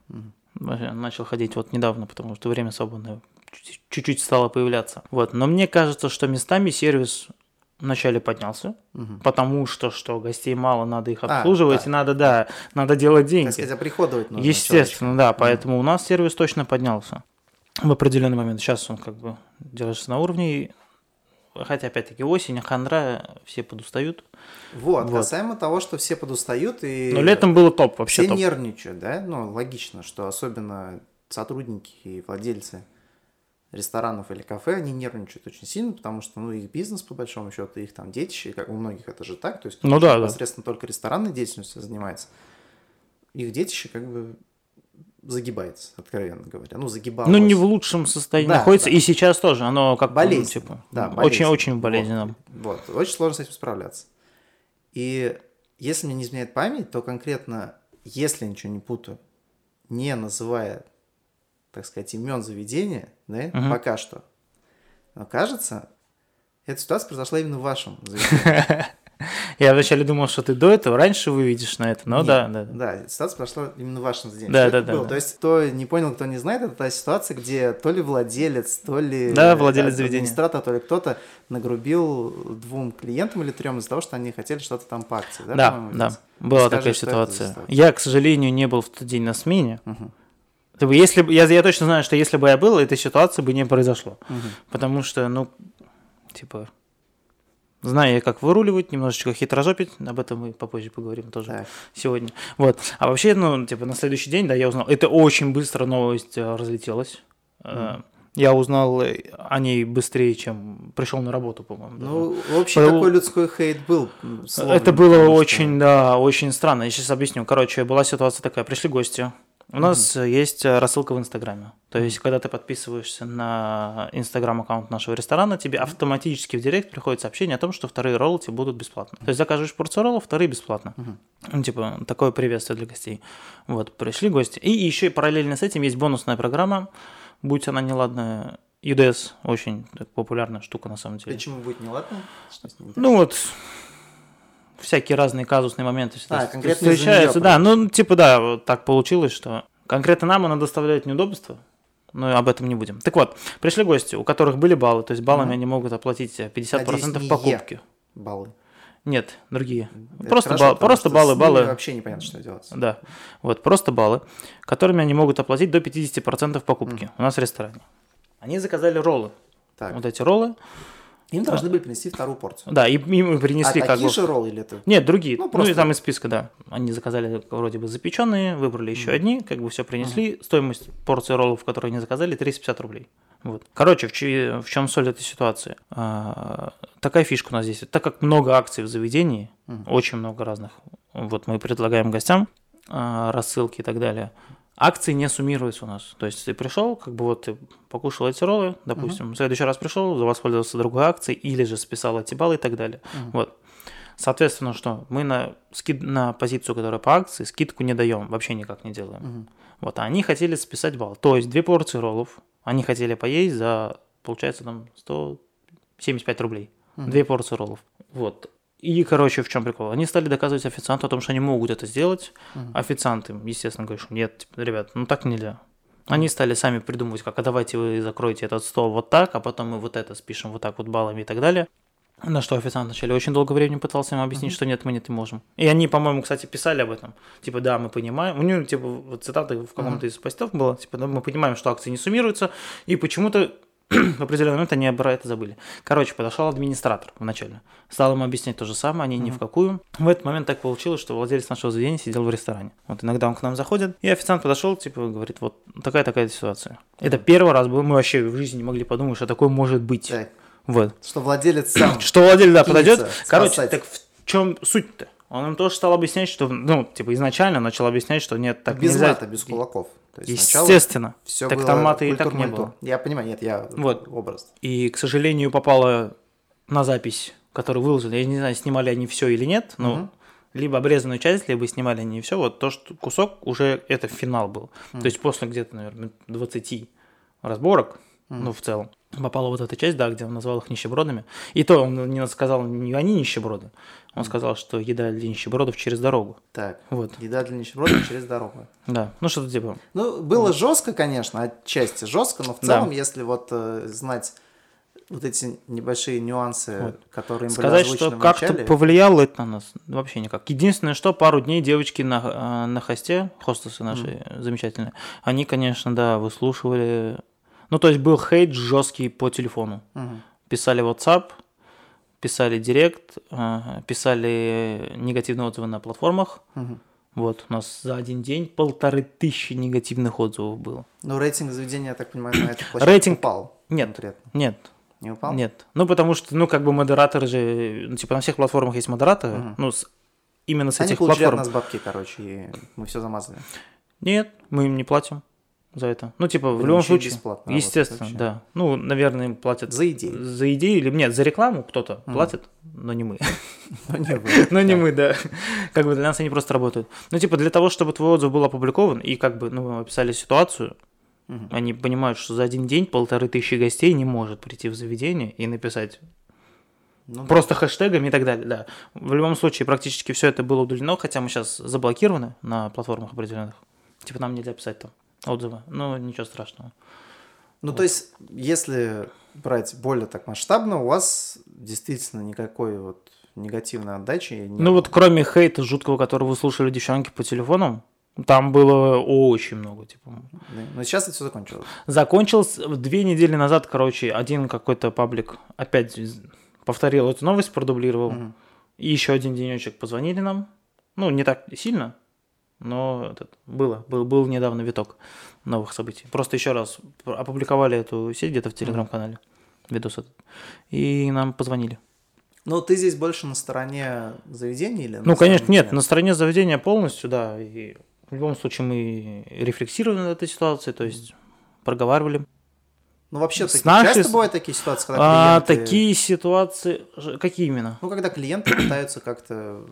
Я Начал ходить вот недавно, потому что время свободное чуть- чуть-чуть стало появляться. Вот. Но мне кажется, что местами сервис вначале поднялся, потому что, что гостей мало, надо их А, обслуживать, да. и надо, да, надо делать Так деньги. сказать, оприходовать нужно Естественно, да, поэтому у нас сервис точно поднялся в определенный момент. Сейчас он как бы держится на уровне, хотя опять-таки осень, а хандра, все подустают. Вот, Вот. касаемо того, что все подустают и... Но летом было топ, вообще все топ. нервничают, да? Ну, логично, что особенно сотрудники и владельцы ресторанов или кафе, они нервничают очень сильно, потому что, ну, их бизнес, по большому счету, их там детище, как у многих это же так, то есть Ну да, да. непосредственно только ресторанной деятельностью занимается, их детище как бы загибается, откровенно говоря. Ну, загибалось. Ну, не в лучшем состоянии Да, находится, да. и сейчас тоже, оно как Болезненно, ну, типа, да, очень-очень болезненно. болезненно. Вот, очень сложно с этим справляться. И если мне не изменяет память, то конкретно, если ничего не путаю, не называя, так сказать, имен заведения, да, пока что, но кажется, эта ситуация произошла именно в вашем заведении. Я вначале думал, что ты до этого, раньше выведешь на это, но Нет, да, да. да. Ситуация произошла именно в вашем заведении. Да, да, да. То есть, кто не понял, кто не знает, это та ситуация, где то ли владелец, то ли Да, владелец э, заведения. администратор, то ли кто-то нагрубил двум клиентам или трем из-за того, что они хотели что-то там по акции. Да, Да, да, была Скажи, такая ситуация. Я, к сожалению, не был в тот день на смене. Бы Если бы, я, я точно знаю, что если бы я был, этой ситуации бы не произошло. Потому что, ну, типа, знаю как выруливать, немножечко хитрожопить, об этом мы попозже поговорим тоже Так. сегодня. Вот. А вообще, ну, типа, на следующий день, да, я узнал, это очень быстро новость э, разлетелась. Э, Я узнал э, о ней быстрее, чем пришел на работу, по-моему. Ну, общий Был- такой людской хейт был. м, словом, Это было потому что- очень, да, очень странно. Я сейчас объясню. Короче, была ситуация такая. Пришли гости. У нас э, есть э, рассылка в Инстаграме. То есть, когда ты подписываешься на Инстаграм-аккаунт нашего ресторана, тебе автоматически в директ приходит сообщение о том, что вторые роллы тебе будут бесплатно. То есть, заказываешь порцию роллов, вторые бесплатно. Ну, типа, такое приветствие для гостей. Вот, пришли гости. И еще и параллельно с этим есть бонусная программа, будь она неладная, UDS, очень популярная штука на самом деле. Почему будет неладно? Ну вот, всякие разные казусные моменты всегда А, конкретно встречаются. Да, ну типа да, вот так получилось, что конкретно нам она доставляет неудобства, но об этом не будем. Так вот, пришли гости, у которых были баллы, то есть баллами они могут оплатить 50% Надеюсь, не покупки. Баллы. Нет, другие. Это просто хорошо, потому просто баллы, баллы. Вообще непонятно, что делать. Да, вот, просто баллы, которыми они могут оплатить до 50% покупки у нас в ресторане. Они заказали роллы. Так, Вот эти роллы. Им должны были принести вторую порцию. Да, и им принесли а как такие бы... же роллы или это? Нет, другие. Ну, Ну, просто- и там из списка, да. Они заказали вроде бы запеченные, выбрали еще одни, как бы все принесли. Стоимость порции роллов, которые они заказали, 350 рублей. Вот. Короче, в, чьи- в чем соль этой ситуации? А, такая фишка у нас здесь. Так как много акций в заведении, очень много разных, вот мы предлагаем гостям а, рассылки и так далее. Акции не суммируются у нас. То есть ты пришел, как бы вот ты покушал эти роллы, допустим, в следующий раз пришел, воспользовался другой акцией, или же списал эти баллы и так далее. Вот. Соответственно, что мы на, скид... на позицию, которая по акции, скидку не даем, вообще никак не делаем. Вот, а они хотели списать балл. То есть две порции роллов, они хотели поесть за, получается, там 175 рублей. Две порции роллов. Вот. И, короче, в чем прикол? Они стали доказывать официанту о том, что они могут это сделать. Официант им, естественно, говорит, что нет, типа, ребят, ну так нельзя. Они стали сами придумывать, как, а давайте вы закроете этот стол вот так, а потом мы вот это спишем вот так вот баллами и так далее. На что официант вначале очень долго времени пытался им объяснить, что нет, мы не можем. И они, по-моему, кстати, писали об этом. Типа, да, мы понимаем. У него, типа, вот цитата в каком-то из постов была, типа, да, мы понимаем, что акции не суммируются, и почему-то в определенный момент они про это забыли. Короче, подошел администратор вначале. Стал им объяснять то же самое, они ни в какую. В этот момент так получилось, что владелец нашего заведения сидел в ресторане. Вот иногда он к нам заходит, и официант подошел, типа, говорит, вот такая-такая ситуация. Это первый раз был, мы вообще в жизни не могли подумать, что такое может быть. Так, Вот. что владелец сам. Что владелец, да, подойдет. кинется Короче, спасать. так в чем суть-то? Он им тоже стал объяснять, что, ну, типа, изначально начал объяснять, что нет, так без нельзя. мата, без кулаков. То есть Естественно. всё так было там мата и так не было. Я понимаю, нет, я Вот. образ. И, к сожалению, попало на запись, которую выложили. Я не знаю, снимали они все или нет, но Мгм. либо обрезанную часть, либо снимали они все. Вот то, что кусок уже это финал был. То есть после где-то, наверное, 20 разборок, ну, в целом, попала вот эта часть, да, где он назвал их нищебродами. И то он не сказал, не они нищеброды. Он сказал, что еда для нищебродов через дорогу. Так, Вот, еда для нищебродов через дорогу. да. Ну, что-то типа... Ну, было жестко, конечно, отчасти жестко, но в Да. целом, если вот э, знать вот эти небольшие нюансы, Вот. которые им Сказать, были что как-то повлияло это на нас, вообще никак. Единственное, что пару дней девочки на, э, на хосте, хостесы наши замечательные, они, конечно, да, выслушивали... Ну, то есть был хейт жесткий по телефону. Мгм. Писали WhatsApp, писали Директ, э, писали негативные отзывы на платформах. Мгм. Вот, у нас за один день полторы тысячи негативных отзывов было. Ну, рейтинг заведения, я так понимаю, на этой площадке Рейтинг- упал. Нет, Конкретно. нет, Не упал? Нет. Ну, потому что, ну, как бы модераторы же, ну, типа, на всех платформах есть модераторы, Мгм. ну, с- именно с Они этих получили от платформ. нас бабки, короче, и мы все замазали. Нет, мы им не платим за это. Ну, типа, в любом случае. бесплатно Естественно, да. Ну, наверное, им платят За идею. за идею или нет, за рекламу кто-то платит, но не мы. Но не вы. Но не Да. мы, да. Как бы для нас они просто работают. Ну, типа, для того, чтобы твой отзыв был опубликован, и как бы, ну, описали ситуацию, они понимают, что за один день полторы тысячи гостей не может прийти в заведение и написать Ну, да. Просто хэштегами и так далее, да. В любом случае, практически все это было удалено, хотя мы сейчас заблокированы на платформах определенных. Типа нам нельзя писать там отзывы. Ну, ничего страшного. Ну, то есть, если брать более так масштабно, у вас действительно никакой вот негативной отдачи не Ну вот кроме хейта жуткого, который вы слушали девчонки по телефонам, там было очень много, типа. Но сейчас это все закончилось. Закончилось две недели назад, короче, один какой-то паблик опять повторил эту новость, продублировал. Мгм. И еще один денечек позвонили нам. Ну, не так сильно, но этот, было, был, был недавно виток новых событий. Просто еще раз опубликовали эту сеть где-то в телеграм-канале, видос этот, и нам позвонили. Ну, ты здесь больше на стороне заведения или Ну, конечно, стороне нет, на стороне заведения полностью, да, и в любом случае мы рефлексировали над этой ситуацией, то есть проговаривали. Ну, вообще, С таки- нашей часто бывают такие ситуации, когда А, клиенты... такие ситуации, какие именно? Ну, когда клиенты пытаются как-то...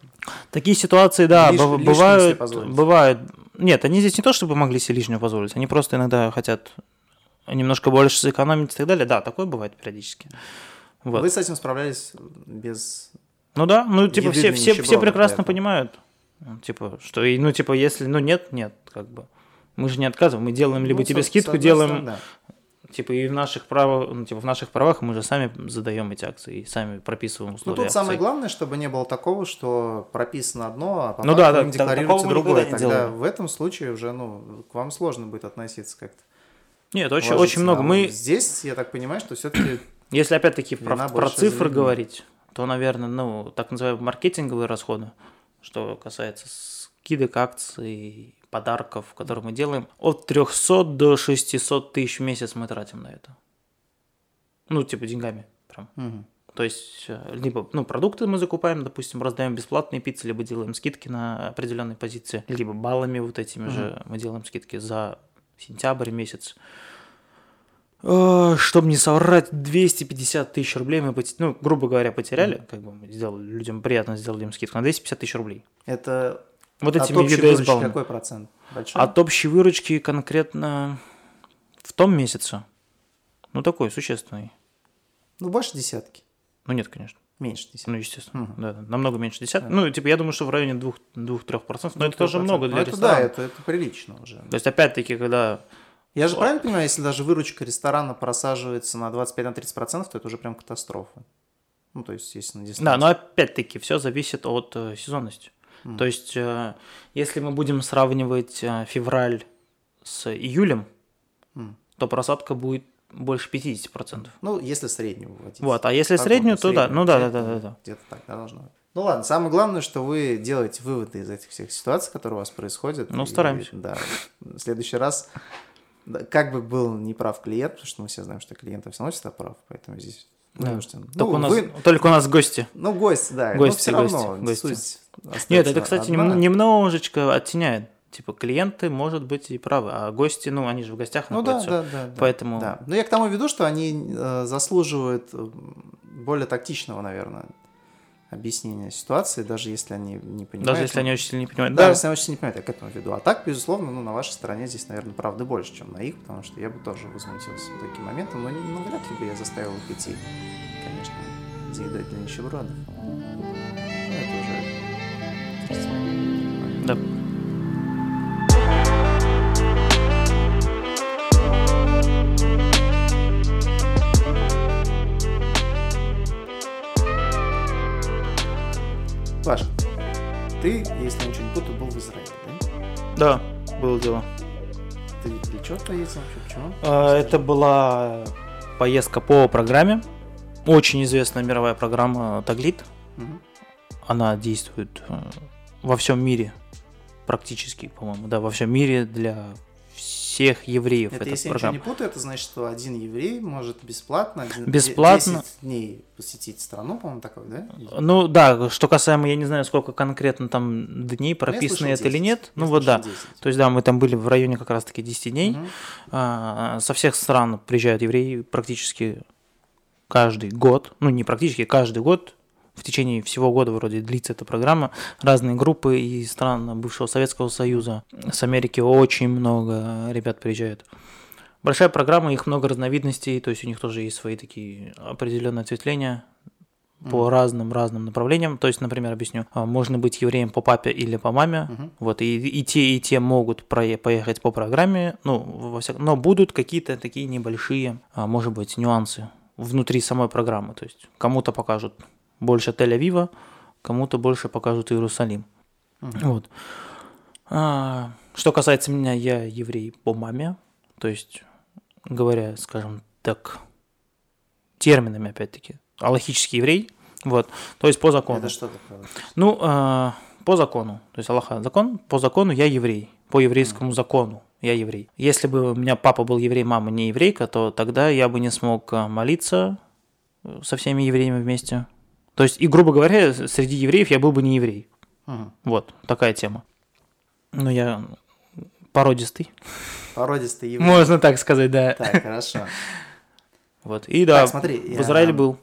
Такие ситуации, да, Лиш- бывают, бывают. Нет, они здесь не то, чтобы могли себе лишнего позволить, они просто иногда хотят немножко больше сэкономить и так далее. Да, такое бывает периодически. Вот. Вы с этим справлялись без... Ну да, ну типа все, все, все прекрасно понимают, ну, типа, что, ну типа, если, ну нет, нет, как бы. Мы же не отказываем, мы делаем либо Ну, тебе скидку, делаем, да. Типа, и в наших правах, ну, типа, в наших правах мы же сами задаем эти акции и сами прописываем Ну, условия тут самое акций. главное, чтобы не было такого, что прописано одно, а по Ну да, да, такого мы другое. Тогда делаем. в этом случае уже, ну, к вам сложно будет относиться как-то. Нет, очень, ложиться очень много. Мы, Здесь, я так понимаю, что все-таки... Если опять-таки про, про цифры говорить, то, наверное, ну, так называемые маркетинговые расходы, что касается скидок, акций, подарков, которые мы делаем, от 300 до 600 тысяч в месяц мы тратим на это. Ну, типа деньгами прям. Мгм. То есть, э, либо, ну, продукты мы закупаем, допустим, раздаем бесплатные пиццы, либо делаем скидки на определенные позиции, либо баллами вот этими же мы делаем скидки за сентябрь месяц. Э, Чтобы не соврать, 250 тысяч рублей мы, поте- ну, грубо говоря, потеряли, как бы мы сделали людям приятно, сделали им скидку на 250 тысяч рублей. Это Вот от этими общей выручки какой процент? Большой? От общей выручки конкретно в том месяце, ну, такой существенный. Ну, больше десятки. Ну, нет, конечно. Меньше десятки. Ну, естественно, Мгм. да, да, намного меньше десяток. Ну, типа, я думаю, что в районе 2-3%, но это тоже 3%. много Ну, для это ресторана. Да, это, это прилично уже. То есть, опять-таки, когда... Я же правильно понимаю, если даже выручка ресторана просаживается на 25-30%, то это уже прям катастрофа. Ну, то есть, если на дистанции. Да, но опять-таки, все зависит от э, сезонности. То есть, э, если мы будем сравнивать э, февраль с июлем, М. то просадка будет больше 50%. Ну, если среднюю выводить. Вот, а если Так, среднюю, вот, то да, ну да, да, да, да, да. Где-то так, да, должно быть. Ну ладно, самое главное, что вы делаете выводы из этих всех ситуаций, которые у вас происходят. Ну, И, стараемся. Да, в следующий раз, как бы был неправ клиент, потому что мы все знаем, что клиент все равно всегда прав, поэтому здесь Да. вынужден. Только, Ну, у нас, вы- только у нас гости. ну, гость, да, Гости, но все гости, равно гости. суть Нет, это, кстати, одна. нем- немножечко оттеняет. Типа, клиенты, может быть, и правы, а гости, ну, они же в гостях Ну да, находятся. да, да, да. Поэтому- Да. Ну, я к тому веду, что они э, заслуживают более тактичного, наверное, объяснения ситуации, даже если они не понимают. Даже если они очень сильно не понимают. Да, Да, если они очень не понимают, я к этому веду. А так, безусловно, ну, на вашей стороне здесь, наверное, правды больше, чем на их, потому что я бы тоже возмутился таким моментом, но ну, вряд ли бы я заставил их идти, конечно, заедать для нищебродов. Это уже... да. Паш, ты, если я ничего не путаю, был в Израиле, да? Да, было дело. Ты для чего поездил вообще? Почему? А, Это была поездка по программе. Очень известная мировая программа Таглит. Мгм. Она действует э, во всем мире. Практически, по-моему, да, во всем мире для всех евреев. Это если я программа. ничего не путаю, это значит, что один еврей может бесплатно, один- Бесплатно. 10 дней посетить страну, по-моему, такой, да? Ну да, что касаемо, я не знаю, сколько конкретно там дней, Ну, я прописано это или 10. нет. Я ну вот да. слышал 10. То есть да, мы там были в районе как раз-таки 10 дней. Мгм. А, Со всех стран приезжают евреи практически каждый год. Ну не практически, каждый год. В течение всего года вроде длится эта программа. Разные группы из стран бывшего Советского Союза. С Америки очень много ребят приезжают. Большая программа, их много разновидностей, то есть у них тоже есть свои такие определенные ответвления по разным разным направлениям. То есть, например, объясню, а, можно быть евреем по папе или по маме, Мгм. вот и, и те и те могут прое- поехать по программе, ну во всяком, но будут какие-то такие небольшие, а, может быть, нюансы внутри самой программы. То есть кому-то покажут больше Тель-Авива, кому-то больше покажут Иерусалим. Мгм. Вот. А, что касается меня, я еврей по маме, то есть говоря, скажем так, терминами опять-таки, аллахический еврей, вот, то есть по закону. Это что такое? Ну, а, по закону, то есть Аллаха закон, по закону я еврей, по еврейскому закону я еврей. Если бы у меня папа был еврей, мама не еврейка, то тогда я бы не смог а, молиться э, со всеми евреями вместе. То есть, и грубо говоря, среди евреев я был бы не еврей. Мгм. Вот, такая тема. Ну, я породистый, Породистый еврей. можно так сказать, да. Так, хорошо. Вот, и да, Так, смотри, в я- Израиле был.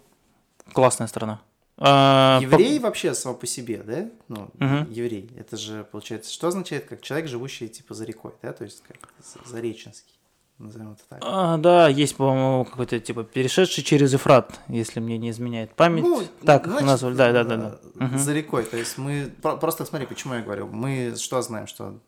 Классная страна. А, по- Еврей вообще сам по себе, да? Ну, Мгм. еврей. Это же, получается, что означает, как человек, живущий, типа, за рекой, да? То есть, как за- зареченский. Назовем это так. А, да, есть, по-моему, какой-то типа перешедший через Эфрат, если мне не изменяет память. Ну, так значит, назвали, да, да, да, да. э. За рекой. То есть мы... про- Просто смотри, почему я говорю. Мы что знаем, что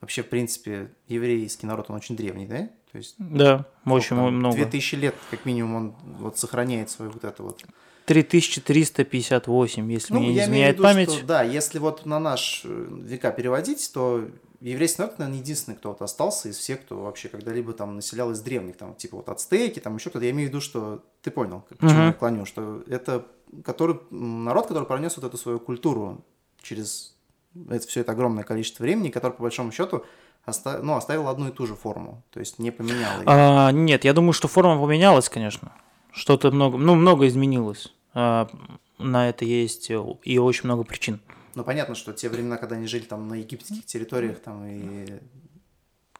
вообще, в принципе, еврейский народ, он очень древний, да? То есть Да, очень сколько там, много. 2000 лет, как минимум, он вот сохраняет свою вот это вот 3358, если мне не Ну, имею в изменяет виду, память. что, да, если вот на наш э, века переводить, то еврейский народ, наверное, единственный, кто вот остался из всех, кто вообще когда-либо там населял из древних, там, типа вот ацтеки, там еще кто-то. Я имею в виду, что ты понял, к чему Мгм. я клоню, что это который, народ, который пронес вот эту свою культуру через это, все это огромное количество времени, который, по большому счету, оста- ну, оставил одну и ту же форму, то есть не поменял ее. А, нет, я думаю, что форма поменялась, конечно. Что-то много, ну, много изменилось. А, на это есть и очень много причин. Ну, понятно, что те времена, когда они жили там на египетских территориях, там и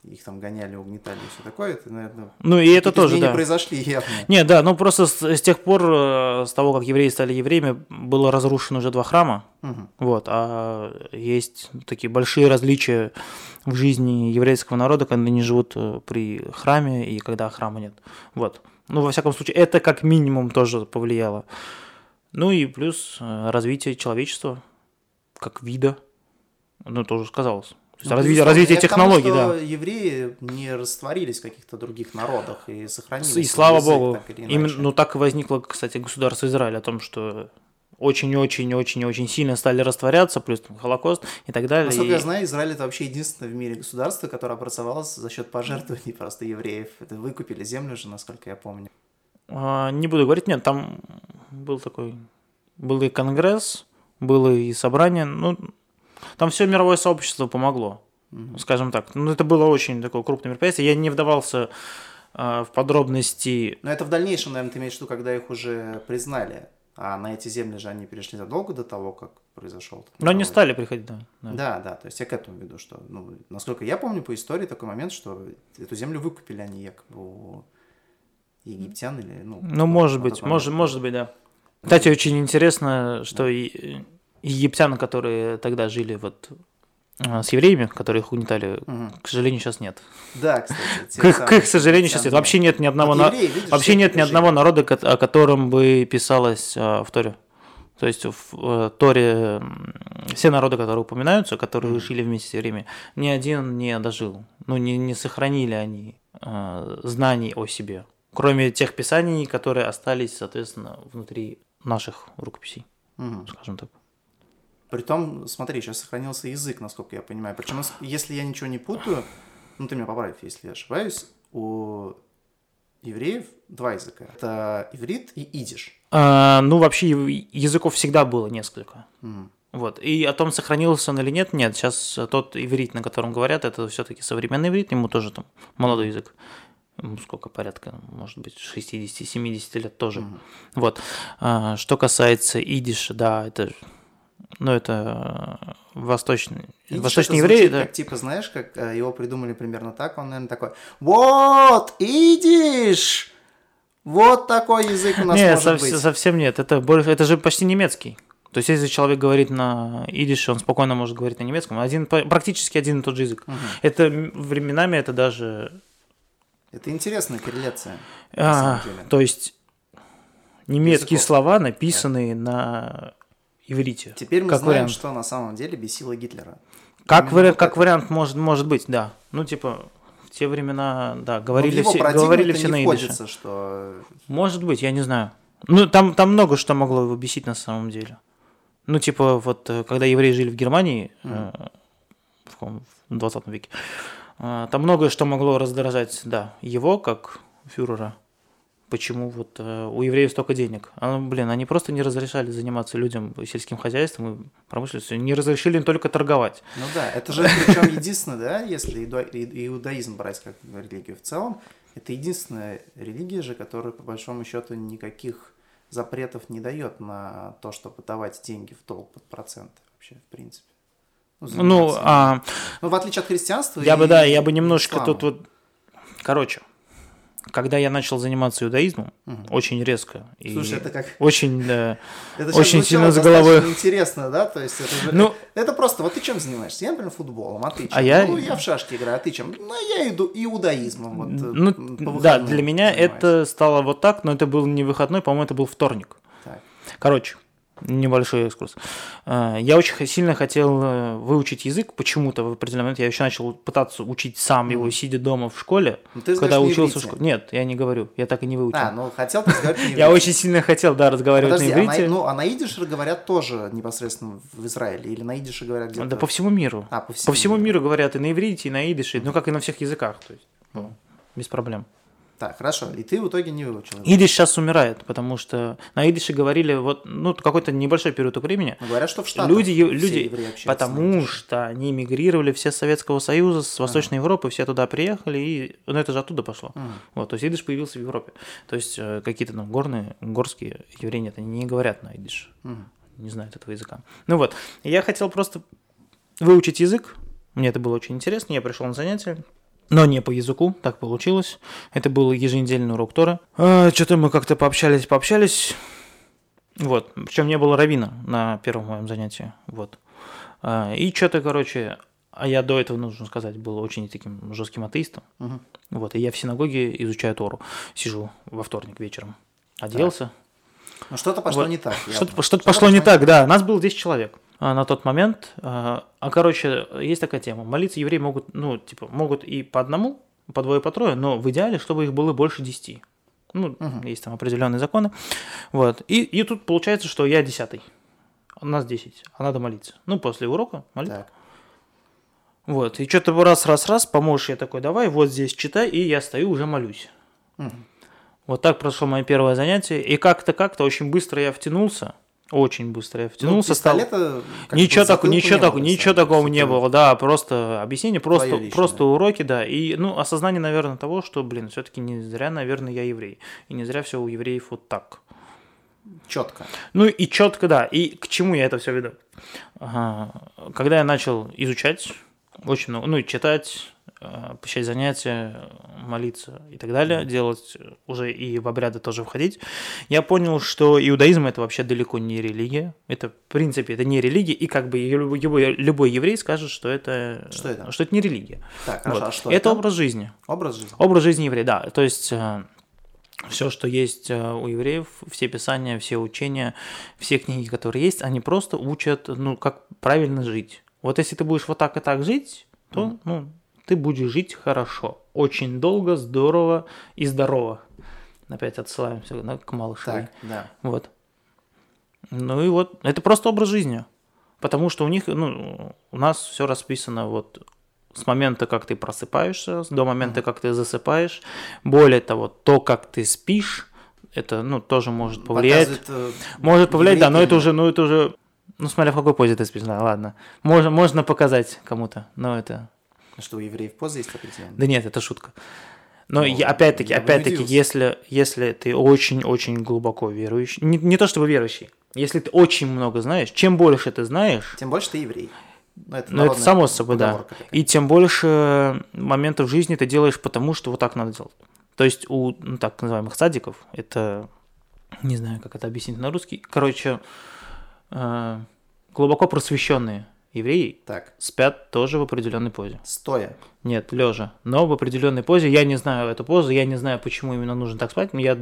их там гоняли, угнетали и все такое, это, наверное, Ну, и это тоже, да. произошли явно. Нет, да, ну просто с, с тех пор, э, с того, как евреи стали евреями, было разрушено уже два храма. Мгм. Вот, а есть такие большие различия в жизни еврейского народа, когда они живут э, при храме и когда храма нет. Вот. Ну, во всяком случае, это как минимум тоже повлияло. Ну и плюс э, развитие человечества как вида, ну, тоже сказалось. То есть Ну, развитие, развитие тому, технологий, да. евреи не растворились в каких-то других народах и сохранились. И слава богу. так Именно, ну так и возникло, кстати, государство Израиль о том, что очень-очень-очень-очень сильно стали растворяться, плюс там, Холокост и так далее. Насколько и- я знаю, Израиль это вообще единственное в мире государство, которое образовалось за счет пожертвований просто евреев. Это выкупили землю же, насколько я помню. А, Не буду говорить, нет, там был такой, был и конгресс, было и собрание, ну, там все мировое сообщество помогло, скажем так. Ну, это было очень такое крупное мероприятие. Я не вдавался а, в подробности. Но это в дальнейшем, наверное, ты имеешь в виду, когда их уже признали. А на эти земли же они перешли задолго до того, как произошел. Но они мировой. стали приходить, да. да. Да, да, то есть я к этому веду, что, ну, насколько я помню по истории такой момент, что эту землю выкупили они якобы у египтян или, ну... Ну, может быть, может, может быть, да. Кстати, очень интересно, что и египтян, которые тогда жили вот а, с евреями, которые их угнетали, Мгм. к сожалению, сейчас нет. Да, кстати. К их, к их сожалению, сейчас нет. Вообще нет ни одного, на- евреи, видишь, вообще нет ни одного народа, о котором бы писалось а, в Торе. То есть в э, Торе все народы, которые упоминаются, которые Мгм. жили вместе в время, ни один не дожил. Ну, не, не сохранили они знаний о себе. Кроме тех писаний, которые остались, соответственно, внутри наших рукописей, Мгм. скажем так. Притом, смотри, сейчас сохранился язык, насколько я понимаю. Причем, если я ничего не путаю, ну ты меня поправь, если я ошибаюсь, у евреев два языка. Это иврит и идиш. А, ну, вообще языков всегда было несколько. Мгм. Вот. И о том, сохранился он или нет, нет. Сейчас тот иврит, на котором говорят, это все-таки современный иврит, ему тоже там молодой язык. Ему сколько, порядка, может быть, 60-70 лет тоже. Мгм. Вот. А, что касается идиша, да, это, ну, это э, восточный, Идиш восточный еврей, да. как, типа, знаешь, как э, его придумали примерно так, он, наверное, такой, вот, идиш! Вот такой язык у нас Нет, может совс- быть. совсем нет. Это, больше, это же почти немецкий. То есть, если человек говорит на идише, он спокойно может говорить на немецком. Один, практически один и тот же язык. Мгм. Это временами это даже Это интересная корреляция. А, то есть немецкие Языков. слова, написанные на иврите. Теперь мы как знаем, вариант. что на самом деле бесило Гитлера. Как, вари- как вариант может, может быть, да. Ну, типа, в те времена, да, говорили все, говорили все на идише. что Может быть, я не знаю. Ну, там, там много что могло его бесить на самом деле. Ну, типа, вот, э, когда евреи жили в Германии э, в, каком- в 20 веке, э, там многое что могло раздражать, да, его, как фюрера. Почему вот э, у евреев столько денег? А, ну, блин, они просто не разрешали заниматься людям сельским хозяйством и промышленностью, не разрешили им только торговать. Ну да, это же причем единственное, да, если иудаизм брать как религию в целом, это единственная религия же, которая по большому счету никаких запретов не дает на то, чтобы давать деньги в долг под проценты вообще, в принципе. Ну, заниматься. а, Ну, в отличие от христианства Я и бы, да, я бы немножко ислама. тут вот... Короче, когда я начал заниматься иудаизмом, Мгм. очень резко. и Слушай, это как... Очень, да. Это Очень сильно за головой. интересно, да? То есть это же... Ну, Это просто, вот ты чем занимаешься? Я, например, футболом, а ты чем? А я- Ну, я в шашки играю, а ты чем? Ну, я иду иудаизмом. Вот, э, ну да, для меня занимаюсь. это стало вот так, но это был не выходной, по-моему, это был вторник. Так. Короче, небольшой экскурс. А, Я очень сильно хотел э, выучить язык почему-то в определенный момент. Я еще начал пытаться учить сам его, сидя дома в школе. Ну, ты когда учился в школе. Нет, я не говорю, я так и не выучил. А, ну хотел ты разговаривать я очень сильно хотел, да, разговаривать Подожди, на а иврите. на, ну, а на идише говорят тоже непосредственно в Израиле? Или на идише говорят где-то? Да по всему миру. А, по всему, По всему миру говорят и на иврите, и на идише, ну как и на всех языках, то есть ну, без проблем. Так, хорошо. И ты в итоге не выучил. Идиш сейчас умирает, потому что на идише говорили вот ну какой-то небольшой период времени. Но говорят, что в Штатах Люди, люди, потому что они мигрировали все с Советского Союза, с Восточной Европы, все туда приехали, и ну, это же оттуда пошло. Мгм. Вот, то есть идиш появился в Европе. То есть э, какие-то там горные, горские евреи нет, они не говорят на идиш, Мгм. не знают этого языка. Ну вот, я хотел просто выучить язык, мне это было очень интересно, я пришел на занятия, но не по языку, так получилось. Это был еженедельный урок Тора. Что-то мы как-то пообщались, пообщались. Вот, причем не было равина на первом моем занятии. Вот. А, И что-то, короче, а я до этого, нужно сказать, был очень таким жестким атеистом. Мгм. Вот, и я в синагоге изучаю Тору. Сижу во вторник вечером. Оделся. Ну что-то пошло Вот. не так. Что-то, что-то пошло не так, да. Нас было 10 человек а, на тот момент. А, а, короче, есть такая тема. Молиться евреи могут, ну, типа, могут и по одному, по двое, по трое, но в идеале, чтобы их было больше 10. Ну, есть там определенные законы. Вот. И, и тут получается, что я десятый. У нас 10, а надо молиться. Ну, после урока молитва. Так. Вот, и что-то раз, раз, раз, поможешь, я такой, давай, вот здесь читай, и я стою, уже молюсь. Мгм. Вот так прошло мое первое занятие, и как-то, как-то очень быстро я втянулся, очень быстро я Ну, втянулся, стал... пистолета как бы Ничего, так, ничего, так, ничего такого не было, да, просто объяснение, просто, просто уроки, да, и, ну, осознание, наверное, того, что, блин, все-таки не зря, наверное, я еврей, и не зря все у евреев вот так. Четко. Ну и четко, да. И к чему я это все веду? Когда я начал изучать очень много, ну и читать, посещать занятия, молиться и так далее, делать уже и в обряды тоже входить, я понял, что иудаизм это вообще далеко не религия. Это, в принципе, это не религия, и как бы любой, любой, еврей скажет, что это, Что это? Что это не религия. Так, хорошо, Вот. а что это, это? образ жизни. Образ жизни. Образ жизни еврея, да. То есть все, что есть э, у евреев, все писания, все учения, все книги, которые есть, они просто учат, ну, как правильно жить. Вот если ты будешь вот так и так жить, то, ну, ты будешь жить хорошо, очень долго, здорово и здорово. Опять отсылаемся да, к Малышевой. Так, да. Вот. Ну и вот, это просто образ жизни. Потому что у них, ну, у нас все расписано вот с момента, как ты просыпаешься, до момента, как ты засыпаешь. Более того, то, как ты спишь, это, ну, тоже может повлиять. Показывает, э, Может повлиять, да, но это уже, ну, это уже, ну, смотря в какой позе ты спишь, да, ладно. Можно, можно показать кому-то, но это, Что у евреев поза есть определенная. да нет, это шутка. Но Ну, опять-таки, опять-таки, если, если ты очень-очень глубоко верующий, не, не то чтобы верующий, если ты очень много знаешь, чем больше ты знаешь, Тем больше ты еврей. Ну, это, ну это само собой, да, такая. и тем больше моментов в жизни ты делаешь потому, что вот так надо делать. То есть у ну, так называемых садиков, это, не знаю, как это объяснить на русский, короче, э, глубоко просвещенные евреи Так, спят тоже в определенной позе. стоя. Нет, лежа. Но в определенной позе. Я не знаю эту позу, я не знаю, почему именно нужно так спать. Я,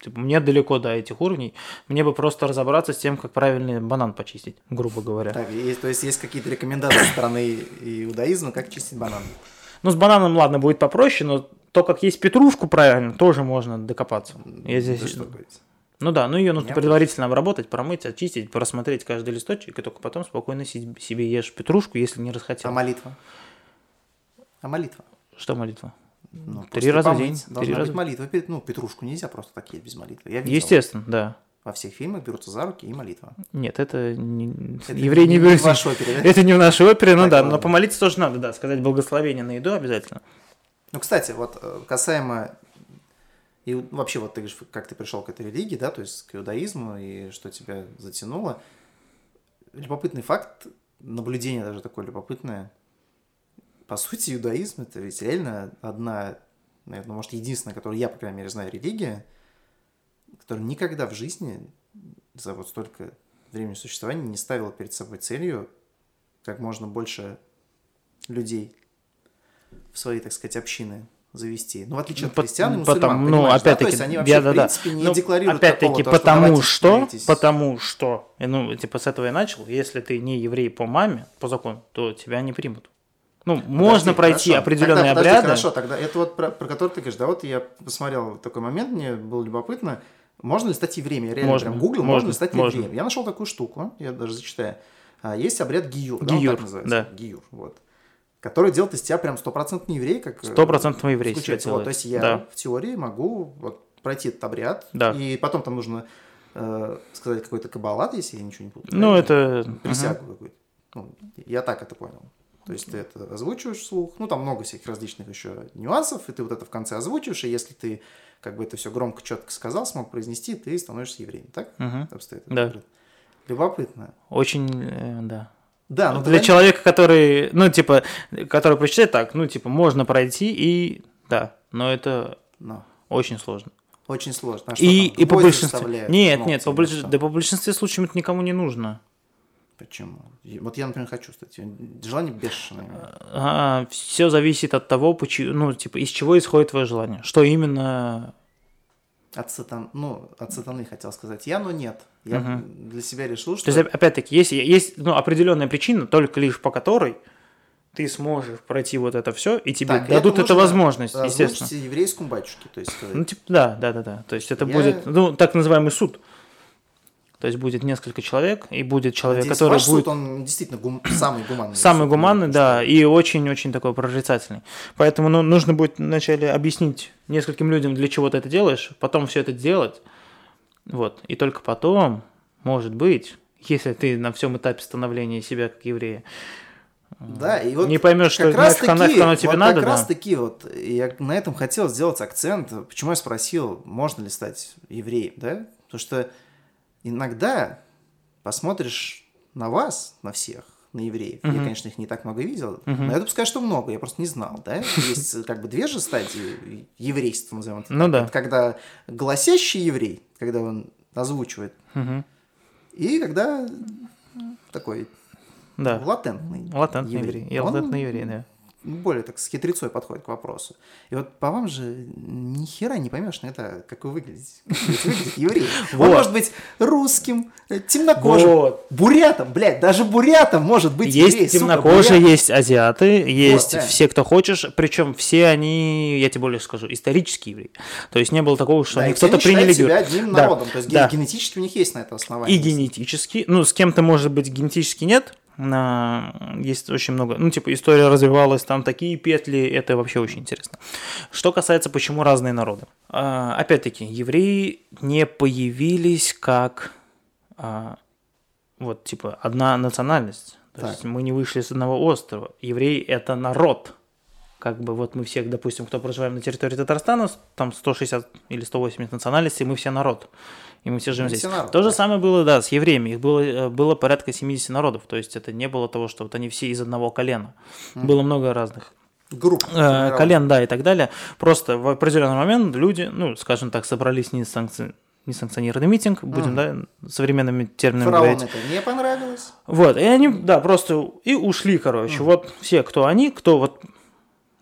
типа, мне далеко до этих уровней. Мне бы просто разобраться с тем, как правильный банан почистить, грубо говоря. Так, есть, то есть есть какие-то рекомендации со стороны иудаизма, как чистить банан. Ну, с бананом, ладно, будет попроще, но то, как есть петрушку правильно, тоже можно докопаться. Я здесь... Да что. Ну да, ну ее нужно Я предварительно обработать, промыть, очистить, просмотреть каждый листочек, и только потом спокойно себе ешь петрушку, если не А расхотел. молитва? А молитва? Что молитва? Ну, Три раза в день, Должна три быть раза. молитва. Ну, петрушку нельзя просто так есть без молитвы. Я видел. Естественно, да. Во всех фильмах берутся за руки и молитва. Нет, это не... Это еврей не не берет. в вашей опере, да? Это не в нашей опере, ну да, но помолиться тоже надо, да, сказать благословение на еду обязательно. Ну, кстати, вот э, касаемо и вообще вот ты как ты пришел к этой религии, да, то есть к иудаизму и что тебя затянуло. Любопытный факт, наблюдение даже такое любопытное. По сути, иудаизм это ведь реально одна, наверное, может, единственная, которую я, по крайней мере, знаю, религия, которая никогда в жизни за вот столько времени существования не ставила перед собой целью как можно больше людей в свои, так сказать, общины завести. Ну, в отличие от Пот- христиан и потом- мусульман, ну, понимаешь, да? опять-таки, То есть они вообще, я- в да, да. принципе, не Ну, декларируют Опять-таки, такого, то, что потому давайте что, становитесь- потому что, ну, типа, с этого я начал, если ты не еврей по маме, по закону, то тебя не примут. Ну, можно Подожди, пройти хорошо. определенные Тогда, подожди, обряды. Хорошо, тогда это вот про, про который ты говоришь, да, вот я посмотрел такой момент, мне было любопытно, можно ли стать евреем? Я реально Можно, прям гуглил, можно, можно, ли стать можно. евреем? Я нашел такую штуку, я даже зачитаю. А, Есть обряд гиюр, да, он Гиюр, так называется, да. гиюр, вот. Который делает из тебя прям стопроцентный еврей, как... э, случается. себя Вот, то есть я Да. в теории могу вот, пройти этот обряд, Да. и потом там нужно э, сказать какой-то каббалат, если я ничего не путаю. Ну, это... присягу какую-то. Ну, я так это понял. То есть ты это озвучиваешь вслух. Ну, там много всяких различных еще нюансов, и ты вот это в конце озвучиваешь, и если ты как бы это все громко, четко сказал, смог произнести, ты становишься евреем. Так Мгм. обстоит? Да. Любопытно. Очень, э, да. Да, ну Для человека, который, ну, типа, который прочитает так, ну, типа, можно пройти и, да, но это Ну, очень сложно. очень сложно. А что и, там, и по большинству... Нет, ногти нет, по, больш- да по большинстве случаев это никому не нужно. Почему? Вот я, например, хочу стать. Желание бешеное. все зависит от того, почему, ну, типа, из чего исходит твое желание. Что именно... От сатан... Ну, от сатаны хотел сказать я, но нет. Я Мгм. для себя решил, что... То есть, опять-таки, есть, есть ну, определенная причина, только лишь по которой ты сможешь пройти вот это все, и тебе Так, дадут это эту возможность, естественно. Еврейскому батюшке, то есть. Ну, типа, да, да, да, да. То есть это Я- будет, ну, так называемый суд. То есть будет несколько человек, и будет человек, Надеюсь, который ваш будет суд, он действительно гум- самый гуманный. самый суд, гуманный, да, и очень-очень такой прорицательный. Поэтому ну, нужно будет вначале объяснить нескольким людям, для чего ты это делаешь, потом все это делать, вот, и только потом, может быть, если ты на всем этапе становления себя как еврея Да, и вот не поймешь, что раз нафиг, нафиг таки, оно тебе вот надо, как да. раз таки вот я на этом хотел сделать акцент. Почему я спросил, можно ли стать евреем, да? Потому что иногда посмотришь на вас, на всех, на евреев. Я, конечно, их не так много видел, но я допускаю, что много, я просто не знал, да? Есть э, как бы две же стадии еврейства, назовем это. Ну да. Это когда гласящий еврей, когда он озвучивает, и когда такой Да. латентный. Латентный еврей. Он латентный еврей, да. Более так с хитрецой подходит к вопросу. И вот по вам же ни хера не поймешь на это, как вы выглядите. Как еврей. Он может быть русским, э, темнокожим, Вот. бурятом, блядь, даже бурятом может быть Есть темнокожие, есть азиаты, есть да. все, кто хочешь, причем все они, я тебе более скажу, исторические евреи. То есть не было такого, что Да, они кто-то приняли себя одним Да, народом. То есть да. генетически у них есть на это основание. И генетически, ну, с кем-то, может быть, генетически нет, есть очень много, ну, типа, история развивалась, там такие петли, это вообще очень интересно. Что касается, почему разные народы. А, Опять-таки, евреи не появились как, а, вот, типа, одна национальность. То Так. есть мы не вышли с одного острова. Евреи – это народ. Как бы вот мы всех, допустим, кто проживаем на территории Татарстана, там 160 или 180 национальностей, мы все народ. И мы все живем здесь. все народ, То же да. самое было, да, с евреями. Их было, э, было порядка 70 народов. То есть это не было того, что вот они все из одного колена. Было много разных Групп. э, колен, да, и так далее. Просто в определенный момент люди, ну, скажем так, собрались несанкци- несанкционированный митинг, будем, да, современными терминами Фараону говорить. это не понравилось. Вот, и они, да, просто и ушли, короче. Вот все, кто они, кто вот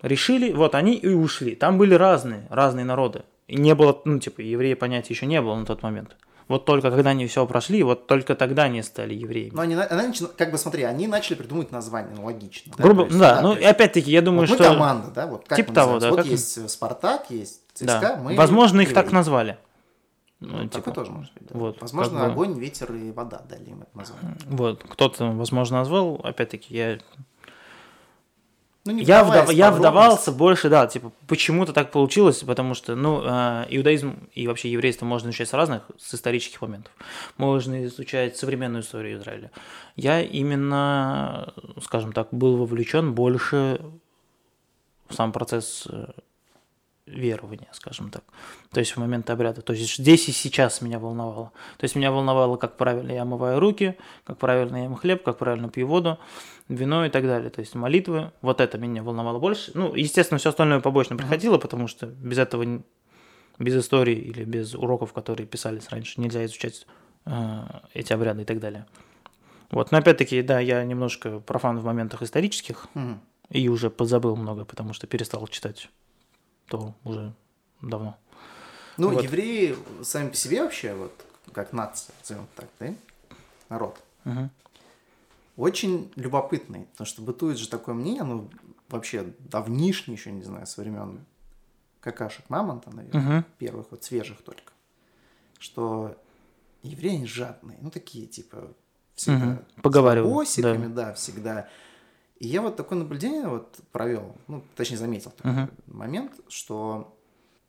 решили, вот они и ушли. Там были разные, разные народы. И не было, ну, типа, евреи понятия еще не было на тот момент. Вот только когда они все прошли, вот только тогда они стали евреями. Но они, они как бы смотри, они начали придумывать название, ну логично. да, Грубо, то есть, да, ну то и есть опять-таки, я думаю, вот мы что... команда, да, вот как Типа мы того, да, Вот как- есть Спартак, есть ЦСКА, Да. мы Возможно, их так назвали. Ну, Ну, типа, тоже может быть. да. вот, Возможно, как бы- огонь, ветер и вода дали им это название. Вот, кто-то, возможно, назвал, опять-таки, я Ну, Я, вдав- я вдавался больше, да, типа, почему-то так получилось, потому что, ну, э, иудаизм и вообще еврейство можно изучать с разных, с исторических моментов. Можно изучать современную историю Израиля. Я именно, скажем так, был вовлечен больше в сам процесс э, верования, скажем так. То есть в момент обряда. То есть здесь и сейчас меня волновало. То есть меня волновало, как правильно я омываю руки, как правильно я ем хлеб, как правильно пью воду, вино и так далее. То есть молитвы. Вот это меня волновало больше. Ну, естественно, все остальное побочно приходило, потому что без этого, без истории или без уроков, которые писались раньше, нельзя изучать э, эти обряды и так далее. Вот, но опять-таки, да, я немножко профан в моментах исторических Мгм. и уже позабыл много, потому что перестал читать то уже давно. Ну, Вот. евреи сами по себе вообще, вот как нация, назовем так, да? Народ. Мгм. Очень любопытный, потому что бытует же такое мнение, ну, вообще давнишний еще, не знаю, со времен какашек мамонта, наверное, Мгм. первых вот свежих только, что евреи жадные, ну, такие, типа, всегда. Поговаривают, с бабосиками, да. всегда. И я вот такое наблюдение вот провел, ну, точнее, заметил такой Мгм. момент, что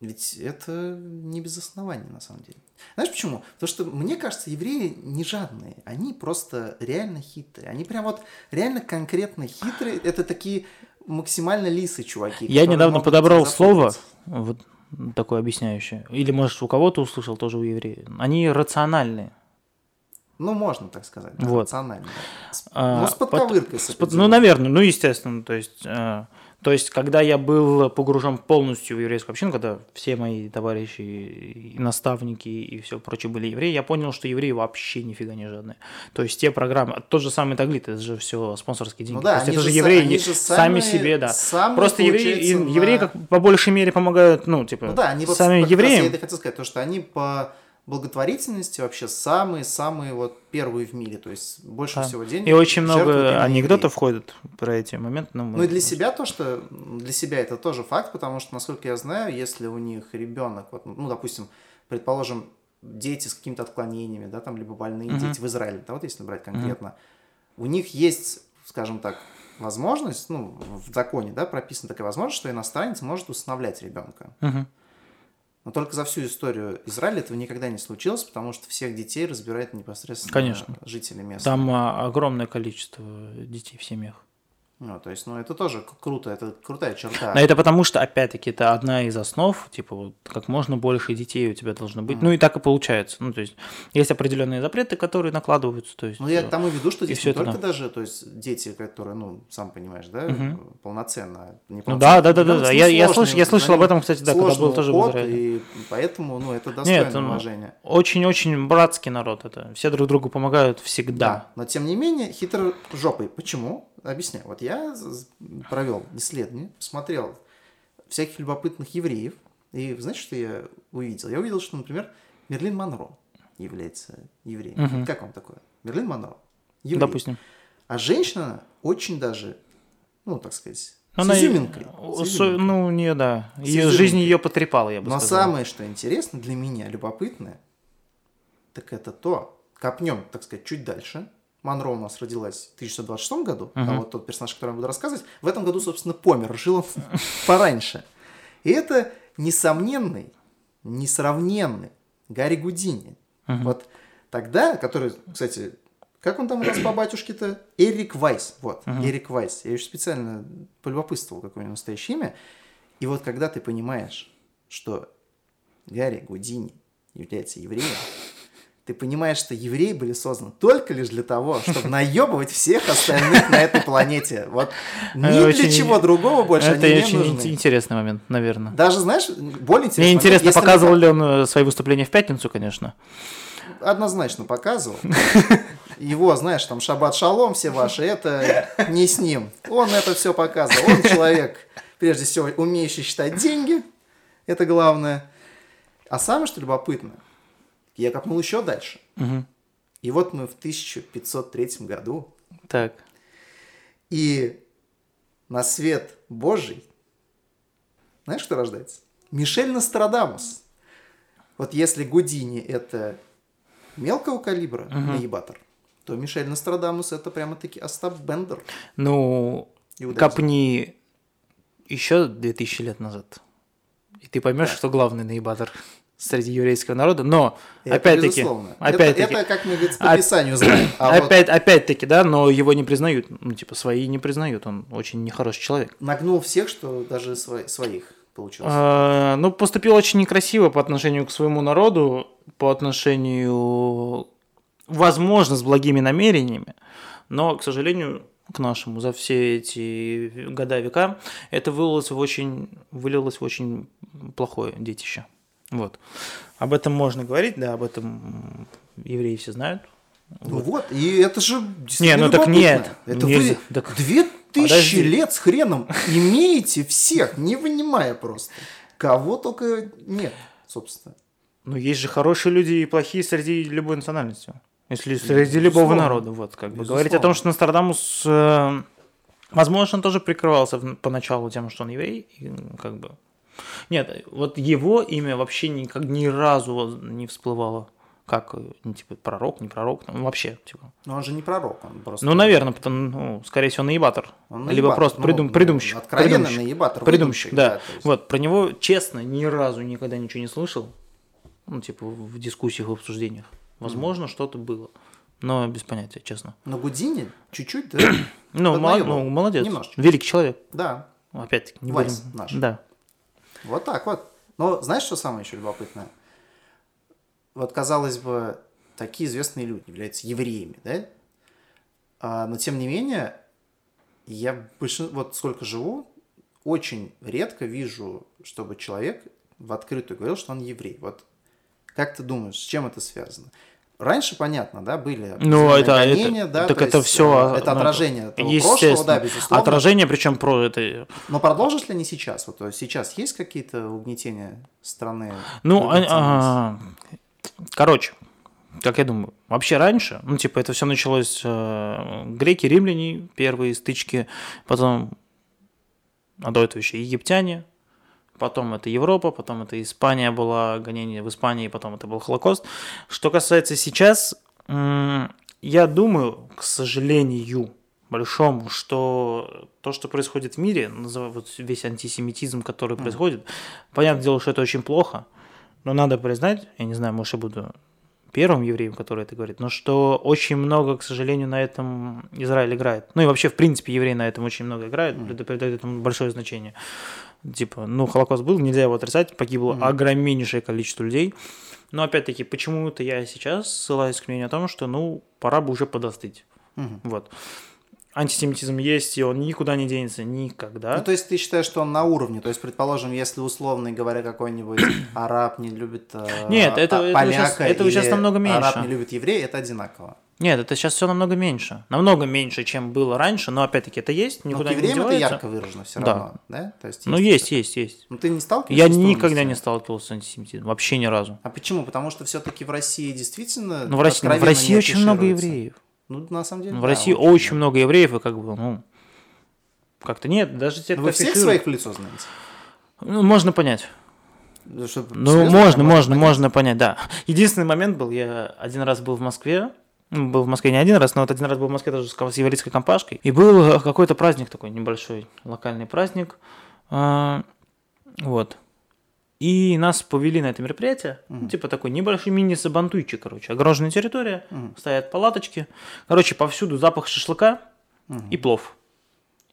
ведь это не без оснований, на самом деле. Знаешь почему? Потому что, мне кажется, евреи не жадные, они просто реально хитрые. Они прям вот реально конкретно хитрые. Это такие максимально лисы чуваки. Я недавно подобрал слово, вот такое объясняющее. Или, может, у кого-то услышал, тоже у евреев. Они рациональные. Ну, можно так сказать. да, Вот. Рационально. да. А, ну, с подковыркой. с с под-. Ну, наверное, ну, естественно. То есть, э, то есть, когда я был погружен полностью в еврейскую общину, когда все мои товарищи и наставники и все прочее были евреи, я понял, что евреи вообще нифига не жадные. То есть, те программы, тот же самый Таглит, это же все спонсорские деньги. Ну да, То есть, это же евреи же сами самые- себе, да. самые, Просто евреи, и- евреи на- как по большей мере помогают, ну, типа, Ну да, они вот самим как раз я евреям. это хотел сказать, то, что они по благотворительности вообще самые-самые вот первые в мире. То есть больше Да. всего денег. И очень много анекдотов евреи. ходят про эти моменты. мы- Ну и для себя то, что для себя это тоже факт, потому что, насколько я знаю, если у них ребенок, вот, ну, допустим, предположим, дети с какими-то отклонениями, да, там, либо больные Мгм. дети в Израиле, да, вот если брать конкретно, у них есть, скажем так, возможность, ну, в законе, да, прописана такая возможность, что иностранец может усыновлять ребенка. Мгм. Но только за всю историю Израиля этого никогда не случилось, потому что всех детей разбирает непосредственно Конечно. жители местные. Там а, огромное количество детей в семьях. Ну, то есть, ну, это тоже круто, это крутая черта. Но это потому, что, опять-таки, это одна из основ, типа, вот, как можно больше детей у тебя должно быть. Ну, и так и получается. Ну, то есть, есть определенные запреты, которые накладываются. То есть, Ну, я к тому веду, что здесь не это только да. даже, то есть, дети, которые, ну, сам понимаешь, да, Мгм. полноценно. Ну неполноценно. да, да, да, да, да. с Я, я, слыш- я слышал об этом, кстати, да, когда был тоже в Израиле. И поэтому, ну, это достойно Нет, ну, уважения. Очень-очень братский народ это. Все друг другу помогают всегда. Да, но тем не менее хитро жопой. Почему? Объясняю. Вот я провел исследование, посмотрел всяких любопытных евреев, и знаете, что я увидел? Я увидел, что, например, Мерлин Монро является евреем. Мгм. Как вам такое? Мерлин Монро. Еврей. Допустим. А женщина очень даже, ну, так сказать, с Она и- изюминкой. С изюминкой. ну, не, да. С Ее жизнь ее потрепала, я бы Но сказал. самое, что интересно для меня, любопытное, так это то, копнем, так сказать, чуть дальше. Монро у нас родилась в 1926 году, а Мгм. вот тот персонаж, который я буду рассказывать, в этом году, собственно, помер, жил он пораньше. И это несомненный, несравненный Гарри Гудини. Мгм. Вот тогда, который, кстати, как он там у нас по батюшке-то? Эрик Вайс. Вот, Мгм. Эрик Вайс. Я еще специально полюбопытствовал, какое у него настоящее имя. И вот когда ты понимаешь, что Гарри Гудини является евреем, ты понимаешь, что евреи были созданы только лишь для того, чтобы наебывать всех остальных на этой планете. Вот ни Это для очень- чего другого больше Это они не нужны. ин- интересный момент, наверное. Даже, знаешь, более интересно. Мне интересно, если показывал мы- ли он э, свои выступления в пятницу, конечно. Однозначно показывал. Его, знаешь, там шаббат шалом все ваши, это не с ним. Он это все показывал. Он человек, прежде всего, умеющий считать деньги. Это главное. А самое, что любопытно, я копнул еще дальше. Мгм. И вот мы в 1503 году, Так. и на свет Божий, знаешь, кто рождается? Мишель Нострадамус. Вот если Гудини это мелкого калибра наебатор, то Мишель Нострадамус это прямо-таки Остап Бендер. Ну, Иудаизм. копни еще 2000 лет назад. И ты поймешь, Да. что главный наибатор среди еврейского народа. Но, опять-таки, опять-таки, это, это, как мы говорится, по Писанию знаем. А вот опять, опять-таки, да, но его не признают. Ну, типа, свои не признают. Он очень нехороший человек. нагнул всех, что даже сво- своих получилось. А, ну, поступил очень некрасиво по отношению к своему народу, по отношению, возможно, с благими намерениями, но, к сожалению, к нашему за все эти года века это вылилось в очень, вылилось в очень плохое детище. Вот. Об этом можно говорить, да, об этом евреи все знают. Ну вот, и это же Не, действительно ну так нет, Это нельзя. вы Так- две тысячи Подожди. лет с хреном имеете всех, не вынимая просто. Кого только нет, собственно. Ну, есть же хорошие люди и плохие среди любой национальности. Если среди Безусловно. любого народа. Вот, как бы Безусловно. говорить о том, что Нострадамус, э, возможно, он тоже прикрывался в- поначалу тем, что он еврей, и, как бы. Нет, вот его имя вообще никак ни разу не всплывало. Как, ну, типа, пророк, не пророк, ну, вообще, типа. Но он же не пророк, он просто... Ну, наверное, потому, ну, скорее всего, наебатор. Он Либо наебатор, просто ну, придум, ну, придумщик. Откровенно придумщик. наебатор. Придумщик, да. есть. Вот, про него, честно, ни разу никогда ничего не слышал. Ну, типа, в дискуссиях, в обсуждениях. Возможно, что-то было. Но без понятия, честно. Но Гудини чуть-чуть, да? Ну, мол- ну, молодец. Немножечко. Великий человек. Да, Опять-таки, не Вайс будем. наш. Да. Вот так вот. Но знаешь, что самое еще любопытное? Вот, казалось бы, такие известные люди являются евреями, да? А, но, тем не менее, я большин... вот сколько живу, очень редко вижу, чтобы человек в открытую говорил, что он еврей. Вот как ты думаешь, с чем это связано? Раньше, понятно, да, были Ну, это, гонения, это, да, так то это есть, все. э, это отражение того прошлого, да, безусловно. Отражение, причем про это. Но продолжат ли они сейчас? Вот есть сейчас есть какие-то угнетения страны? Ну, а- ценностей? Короче, как я думаю, вообще раньше, ну, типа, это все началось э, греки, римляне, первые стычки, потом, а до этого еще египтяне, потом это Европа, потом это Испания была, гонение в Испании, потом это был Холокост. Что касается сейчас, я думаю, к сожалению, большому, что то, что происходит в мире, вот весь антисемитизм, который происходит, понятное дело, что это очень плохо, но надо признать, я не знаю, может, я буду первым евреем, который это говорит, но что очень много, к сожалению, на этом Израиль играет. Ну и вообще, в принципе, евреи на этом очень много играют, придают придают этому большое значение. Типа, ну, Холокост был, нельзя его отрицать, погибло огромнейшее количество людей. Но опять-таки, почему-то я сейчас ссылаюсь к мнению о том, что, ну, пора бы уже подостыть. Мгм. Вот. Антисемитизм есть, и он никуда не денется никогда. Ну, то есть ты считаешь, что он на уровне? То есть, предположим, если условно говоря какой-нибудь араб не любит э, Нет, это- а, этого поляка щас- этого щас намного араб меньше. не любит еврея, это одинаково. Нет, это сейчас все намного меньше. Намного меньше, чем было раньше, но опять-таки это есть, Но никуда к не евреям это девается. ярко выражено все Да. равно, да? То есть Ну, есть, есть, есть. Ну, ты не сталкивался Я никогда не сталкивался с антисемитизмом, вообще ни разу. А почему? Потому что все-таки в России действительно Ну, в России, в откровенно России очень много евреев. Ну, на самом деле, В да, России очень много евреев, и как бы, ну, как-то нет, даже те, Ну, кто Вы всех своих в лицо знаете? Ну, можно понять. Ну, Ну, можно, там можно, понять? можно понять, да. Единственный момент был, я один раз был в Москве, ну, был в Москве не один раз, но вот один раз был в Москве тоже с ко- с еврейской компашкой, и был э, какой-то праздник такой небольшой, локальный праздник, а, вот. И нас повели на это мероприятие, ну, типа такой небольшой мини-сабантуйчик, короче, огороженная территория, стоят палаточки, короче, повсюду запах шашлыка и плов,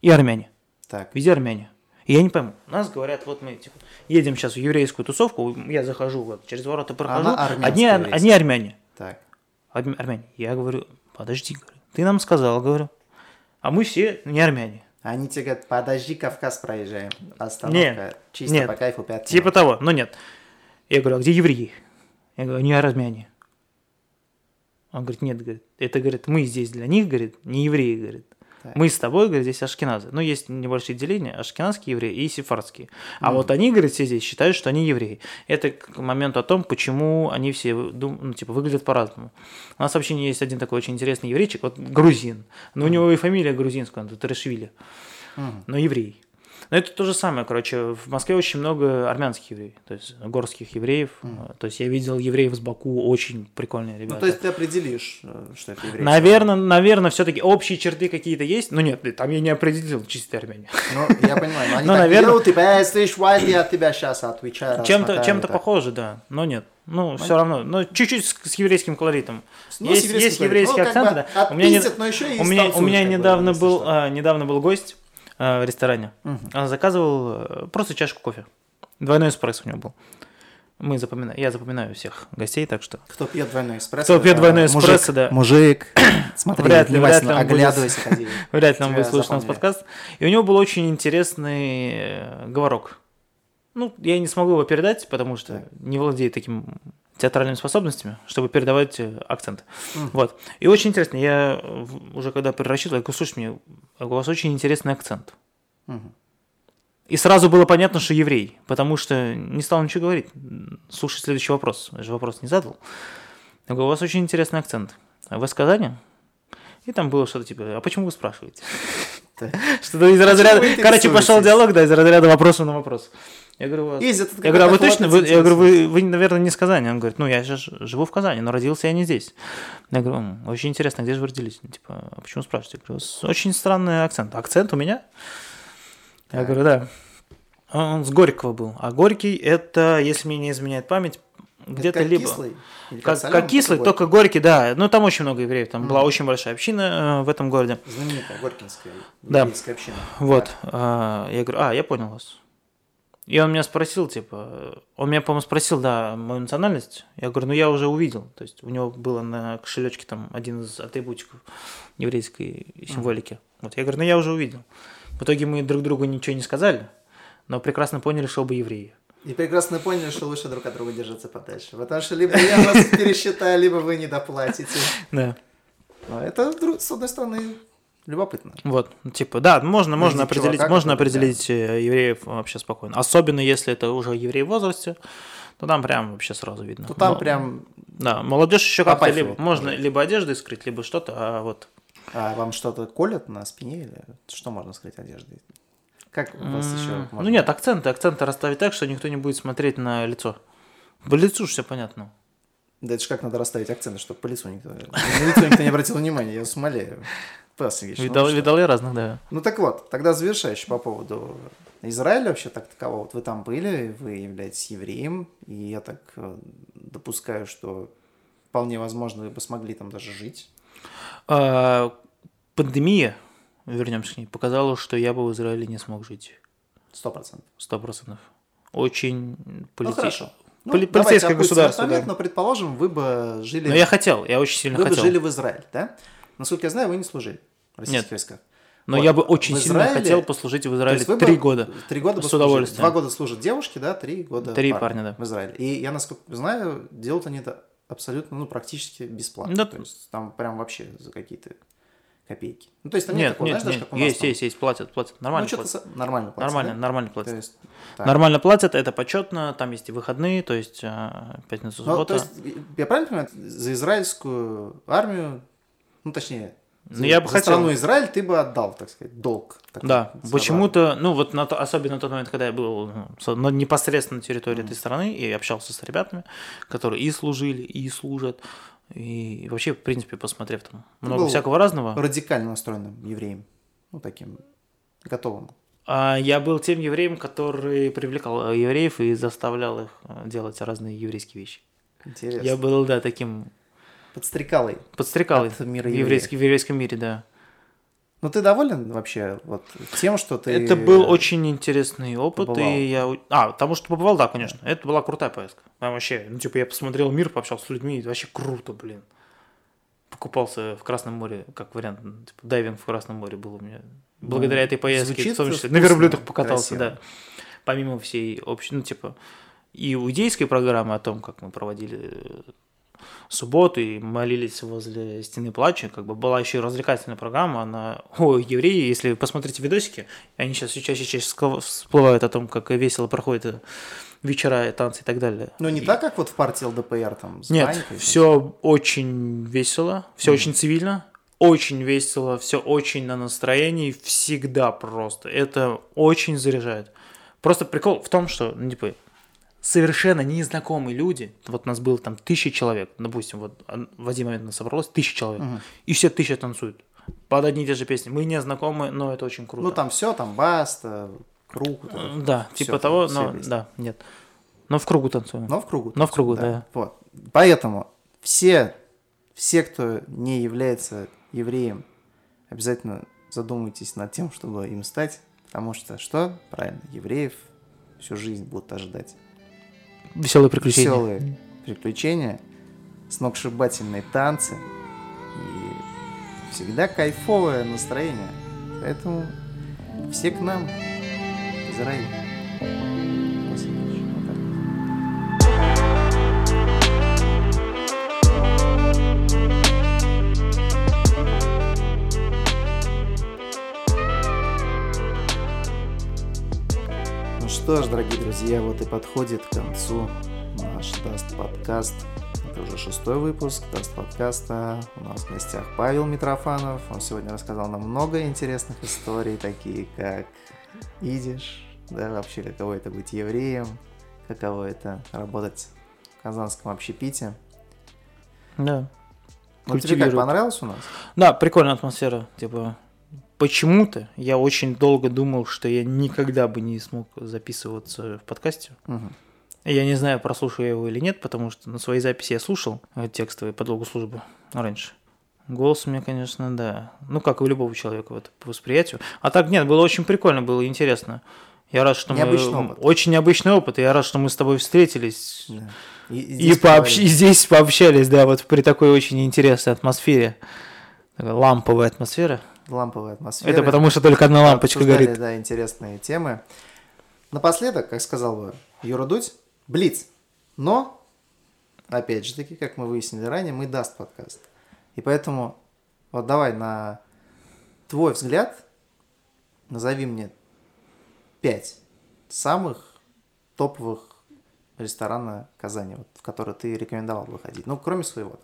и армяне. Так. Везде армяне. И я не пойму. Нас говорят, вот мы типа, едем сейчас в еврейскую тусовку, я захожу вот через ворота прохожу, одни, одни армяне. Так. Арм- армяне. Я говорю, подожди, говорю, ты нам сказал, говорю. А мы все не армяне. Они тебе говорят, подожди, Кавказ проезжаем. Остановка. Нет, Чисто нет. по кайфу 5 Типа того, но нет. Я говорю, а где евреи? Я говорю, они армяне. Он говорит, нет, говорит, это, говорит, мы здесь для них, говорит, не евреи, говорит. Так. Мы с тобой, говорит, здесь ашкеназы. Ну, есть небольшие деления, ашкеназские евреи и сефардские. А вот они, говорит, все здесь считают, что они евреи. Это к моменту о том, почему они все, ну, типа, выглядят по-разному. У нас вообще есть один такой очень интересный еврейчик, вот грузин. Но у него и фамилия грузинская, он Тарешвили. Но еврей. Но это то же самое, короче, в Москве очень много армянских евреев, то есть горских евреев. То есть я видел евреев с Баку, очень прикольные ребята. Ну, то есть ты определишь, э, что это еврей. Наверное, наверное, все-таки общие черты какие-то есть, но нет, там я не определил чистые армяне. Ну, я понимаю, но они Ну, так наверное. делают, типа, «Эй, слышь, Вайт, я от тебя сейчас отвечаю. Чем-то, чем-то так». похоже, да, но нет. Ну, все равно, но чуть-чуть с, с еврейским колоритом. Ну, есть, с еврейским есть еврейский Ну, акцент, бы да. У меня, не- отпиздят, у меня, у меня недавно был, а, недавно был гость в ресторане. Он заказывал э, просто чашку кофе. Двойной эспрессо у него был. Мы запоминаем, я запоминаю всех гостей, так что. Кто пьет двойной эспрессо? Кто пьет двойной мужик, эспрессо, да. Мужик, смотри, Вряд ли, вряд ли будет- оглядывайся, ходи. Вряд ли он будет слушать наш подкаст. И у него был очень интересный э, говорок. Ну, я не смогу его передать, потому что не владею таким театральными способностями, чтобы передавать э, акцент. Вот. И очень интересно, я уже когда перерасчитывал, я говорю, слушай, мне, у вас очень интересный акцент. Мгм. И сразу было понятно, что еврей, потому что не стал ничего говорить. Слушай следующий вопрос. Я же вопрос не задал. Я говорю, у вас очень интересный акцент. Вы с Казани? И там было что-то типа, а почему вы спрашиваете? Что-то из разряда... Короче, пошел диалог, да, из разряда вопроса на вопрос. Я говорю, вас... Я говорю, а вы точно? Вы- Я говорю, вы, вы, наверное, не с Казани. Он говорит, ну, я же ж- живу в Казани, но родился я не здесь. Я говорю, «М, очень интересно, где же вы родились? Типа, а почему спрашиваете? Я говорю, «С- очень странный акцент. Акцент у меня? Я говорю, да. Он с Горького был. А Горький это, если мне не изменяет память, где-то как либо... кислый? Или Как, соленый, как кислый, горький? только горький, да. Ну, там очень много евреев. Там была очень большая община э, в этом городе. Знаменитая Горькинская Да. еврейская община. Вот. Да. а, я говорю, а, я понял вас. И он меня спросил, типа, он меня, по-моему, спросил, да, мою национальность. Я говорю, ну я уже увидел. То есть у него было на кошелечке там один из атрибутиков еврейской символики. Вот я говорю, ну я уже увидел. В итоге мы друг другу ничего не сказали, но прекрасно поняли, что оба евреи. И прекрасно поняли, что лучше друг от друга держаться подальше. Потому что либо я вас пересчитаю, либо вы не доплатите. Да. Но это, с одной стороны, любопытно. Вот, типа, да, можно, можно определить, чувака, можно определить э, евреев вообще спокойно. Особенно если это уже евреи в возрасте, то там прям вообще сразу видно. То там прям... Да, молодежь еще как-то либо, можно либо одеждой скрыть, либо что-то, а вот А вам что-то колят на спине или что можно скрыть одеждой? Как у вас еще можно? Ну нет, акценты, акценты расставить так, что никто не будет смотреть на лицо. По лицу все понятно. Да это же как надо расставить акценты, чтобы по лицу никто... На лицо никто не обратил внимания, я вас умоляю. Сергеевич, ну Видал, видал я разных, да. Ну так вот, тогда завершающий по поводу Израиля вообще так такового. Вот вы там были, вы являетесь евреем, и я так э, допускаю, что вполне возможно вы бы смогли там даже жить. А, пандемия, вернемся к ней, показала, что я бы в Израиле не смог жить. Сто процентов. Сто процентов. Очень Ну полити- хорошо. Ну, поли- полицейское государство, момент, да. но предположим, вы бы жили... Но я хотел, я очень сильно вы бы хотел. жили в Израиле, да? Насколько я знаю, вы не служили в российских Нет. войсках. Но Вот. я бы очень В сильно Израиле- хотел послужить в Израиле вы бы три года. Три года бы С удовольствием. Два года служат девушки, да, три года Три парни парня, да. в Израиле. И я, насколько знаю, делают они это абсолютно, ну, практически бесплатно. Да. То есть там прям вообще за какие-то копейки. Ну, то есть там нет, Нет, такого, нет, знаешь, даже нет, как у нас есть, там. есть, есть, платят, платят, нормально Ну, что-то платят. со- нормально платят, Нормально, да? нормально То платят. есть, так. Нормально платят, это почетно, там есть и выходные, то есть а, пятница, Ну, суббота. то есть, я правильно понимаю, за израильскую армию, ну, точнее, Ну, за, я бы за хотел. страну Израиль ты бы отдал, так сказать, долг. такой Да, почему-то, ну вот на то, особенно на тот момент, когда я был ну, непосредственно на территории этой страны и общался с ребятами, которые и служили, и служат, и вообще, в принципе, посмотрев там много всякого разного, Радикально настроенным евреем. Ну, таким готовым. а я был тем евреем, который привлекал э, евреев и заставлял их э, делать разные еврейские вещи. Интересно. Я был, да, таким Подстрекалой. подстрекал От мира в, еврейском, в еврейском мире, да. Ну, ты доволен вообще вот тем, что ты... Это был очень интересный опыт, побывал. и я... А, потому что побывал, да, конечно. Это была крутая поездка. Там вообще, ну, типа, я посмотрел мир, пообщался с людьми, и вообще круто, блин. Покупался в Красном море, как вариант, ну, типа, дайвинг в Красном море был у меня. Благодаря этой поездке, звучит в том числе, вкусно, на верблюдах покатался, красиво. да. Помимо всей общей, ну, типа, и иудейской программы о том, как мы проводили субботу и молились возле стены плача, как бы была еще и развлекательная программа, она, о, евреи, если вы посмотрите видосики, они сейчас все чаще и чаще всплывают о том, как весело проходят э, вечера, танцы и так далее. Ну, не И- так, как вот в партии ЛДПР там с Нет, банькой, там. все очень весело, все очень цивильно, очень весело, все очень на настроении, всегда просто. Это очень заряжает. Просто прикол в том, что, ну, типа, совершенно незнакомые люди, вот нас было там тысяча человек, допустим, вот в один момент нас собралось тысяча человек, и все тысяча танцуют под одни и те же песни. Мы не знакомы, но это очень круто. Ну, там все, там баста, круг. вот это. М, Да, Всё типа там, того, все но вместе. да, нет. Но в кругу танцуем. Но в кругу. Но в кругу, да. Вот. Поэтому все, все, кто не является евреем, обязательно задумайтесь над тем, чтобы им стать, потому что что? Правильно, евреев всю жизнь будут ожидать. Веселые приключения. Веселые приключения, сногсшибательные танцы и всегда кайфовое настроение. Поэтому все к нам Израиль. Что ж, дорогие друзья, вот и подходит к концу наш Dast подкаст. Это уже шестой выпуск Dast подкаста. У нас в гостях Павел Митрофанов. Он сегодня рассказал нам много интересных историй, такие как идиш, да, вообще каково это быть евреем, каково это работать в казанском общепите. Да. Ну, тебе как, понравилось у нас? Да, прикольная атмосфера. Типа, почему-то я очень долго думал, что я никогда бы не смог записываться в подкасте. Мгм. Я не знаю, прослушаю я его или нет, потому что на своей записи я слушал текстовые по долгу службы раньше. Голос у меня, конечно, да. Ну, как и у любого человека, вот, по восприятию. А так нет, было очень прикольно, было интересно. Я рад, что Необычный мы... опыт. Очень необычный опыт, и я рад, что мы с тобой встретились. Да. И, И, здесь пообщ- поговорили. и здесь пообщались, да, вот при такой очень интересной атмосфере. Такая ламповая атмосфера. Ламповая атмосфера. Это потому, что только одна лампочка горит. Да, интересные темы. Напоследок, как сказал бы Юра Дудь, Блиц. Но, опять же таки, как мы выяснили ранее, мы даст подкаст. И поэтому, вот давай на твой взгляд, назови мне пять самых топовых ресторана Казани, вот, в который ты рекомендовал бы ходить? Ну, кроме своего.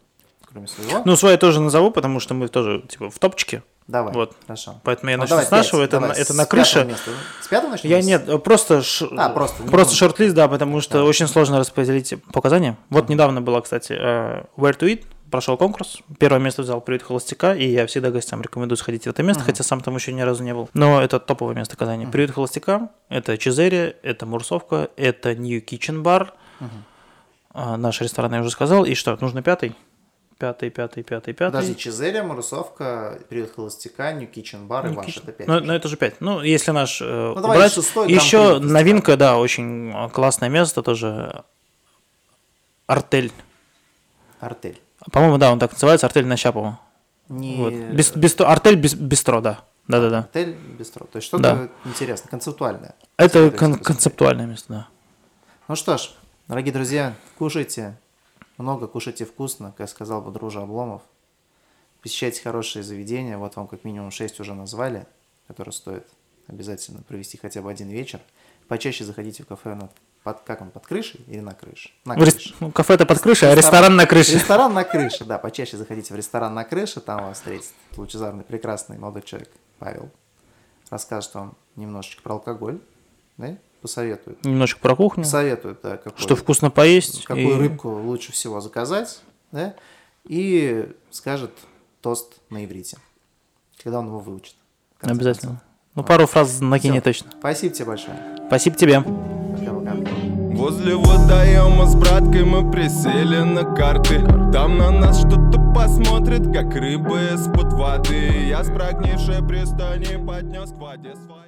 Кроме своего. Ну, свой я тоже назову, потому что мы тоже, типа, в топчике. Давай, вот. хорошо. Поэтому я Ну, начну давай с нашего. пять, Это, давай, на- это с на крыше. места. С пятого начнем? Я нет, просто, ш- А, просто, просто шорт-лист, да, потому что очень сложно распределить показания. Вот недавно была, кстати, э, Where to Eat, прошел конкурс. Первое место взял «Приют холостяка», и я всегда гостям рекомендую сходить в это место, хотя сам там еще ни разу не был. Но это топовое место Казани. «Приют холостяка», это Чизери, это Мурсовка, это New Kitchen Bar. А, Наш ресторан я уже сказал. И что, нужно пятый? Пятый, пятый, пятый, пятый. Подожди, Чизерия, Марусовка, Период Холостяка, Нью Китчен Бар и Ну, ваш. Это пять. Ну, ну, это же 5. Ну, если наш э, Ну, давай брать, шестой еще новинка, да, очень э, классное место тоже. Артель. Артель. По-моему, да, он так называется, артель на Щапова. Не... Вот. Бис- бистро- артель бис- бистро, да. Да-да-да. Артель бистро. То есть что-то Да. интересное, концептуальное. Это кон- концептуальное место, да. Ну что ж, дорогие друзья, кушайте. Много кушайте вкусно, как сказал бы дружа Обломов. Посещайте хорошие заведения. Вот вам как минимум 6 уже назвали, которые стоит обязательно провести хотя бы один вечер. Почаще заходите в кафе на, под, как он, под крышей или на крыше? На крыше. ну, кафе-то под крышей, а ресторан на крыше. Ресторан на крыше, да. Почаще заходите в ресторан на крыше, там вас встретит лучезарный, прекрасный молодой человек Павел. Расскажет вам немножечко про алкоголь, да? Посоветует. Немножко про кухню. Посоветует, да, какой, Что вкусно поесть. какую и- рыбку лучше всего заказать, да? И скажет тост на иврите, когда он его выучит. Обязательно. концов. Ну, пару фраз накинет Всё. точно. Спасибо тебе большое. Спасибо тебе. Пока-пока. Возле водоема с браткой мы присели на карты Там на нас что-то посмотрит, как рыбы из-под воды Я с прогнившей пристани поднес к воде свои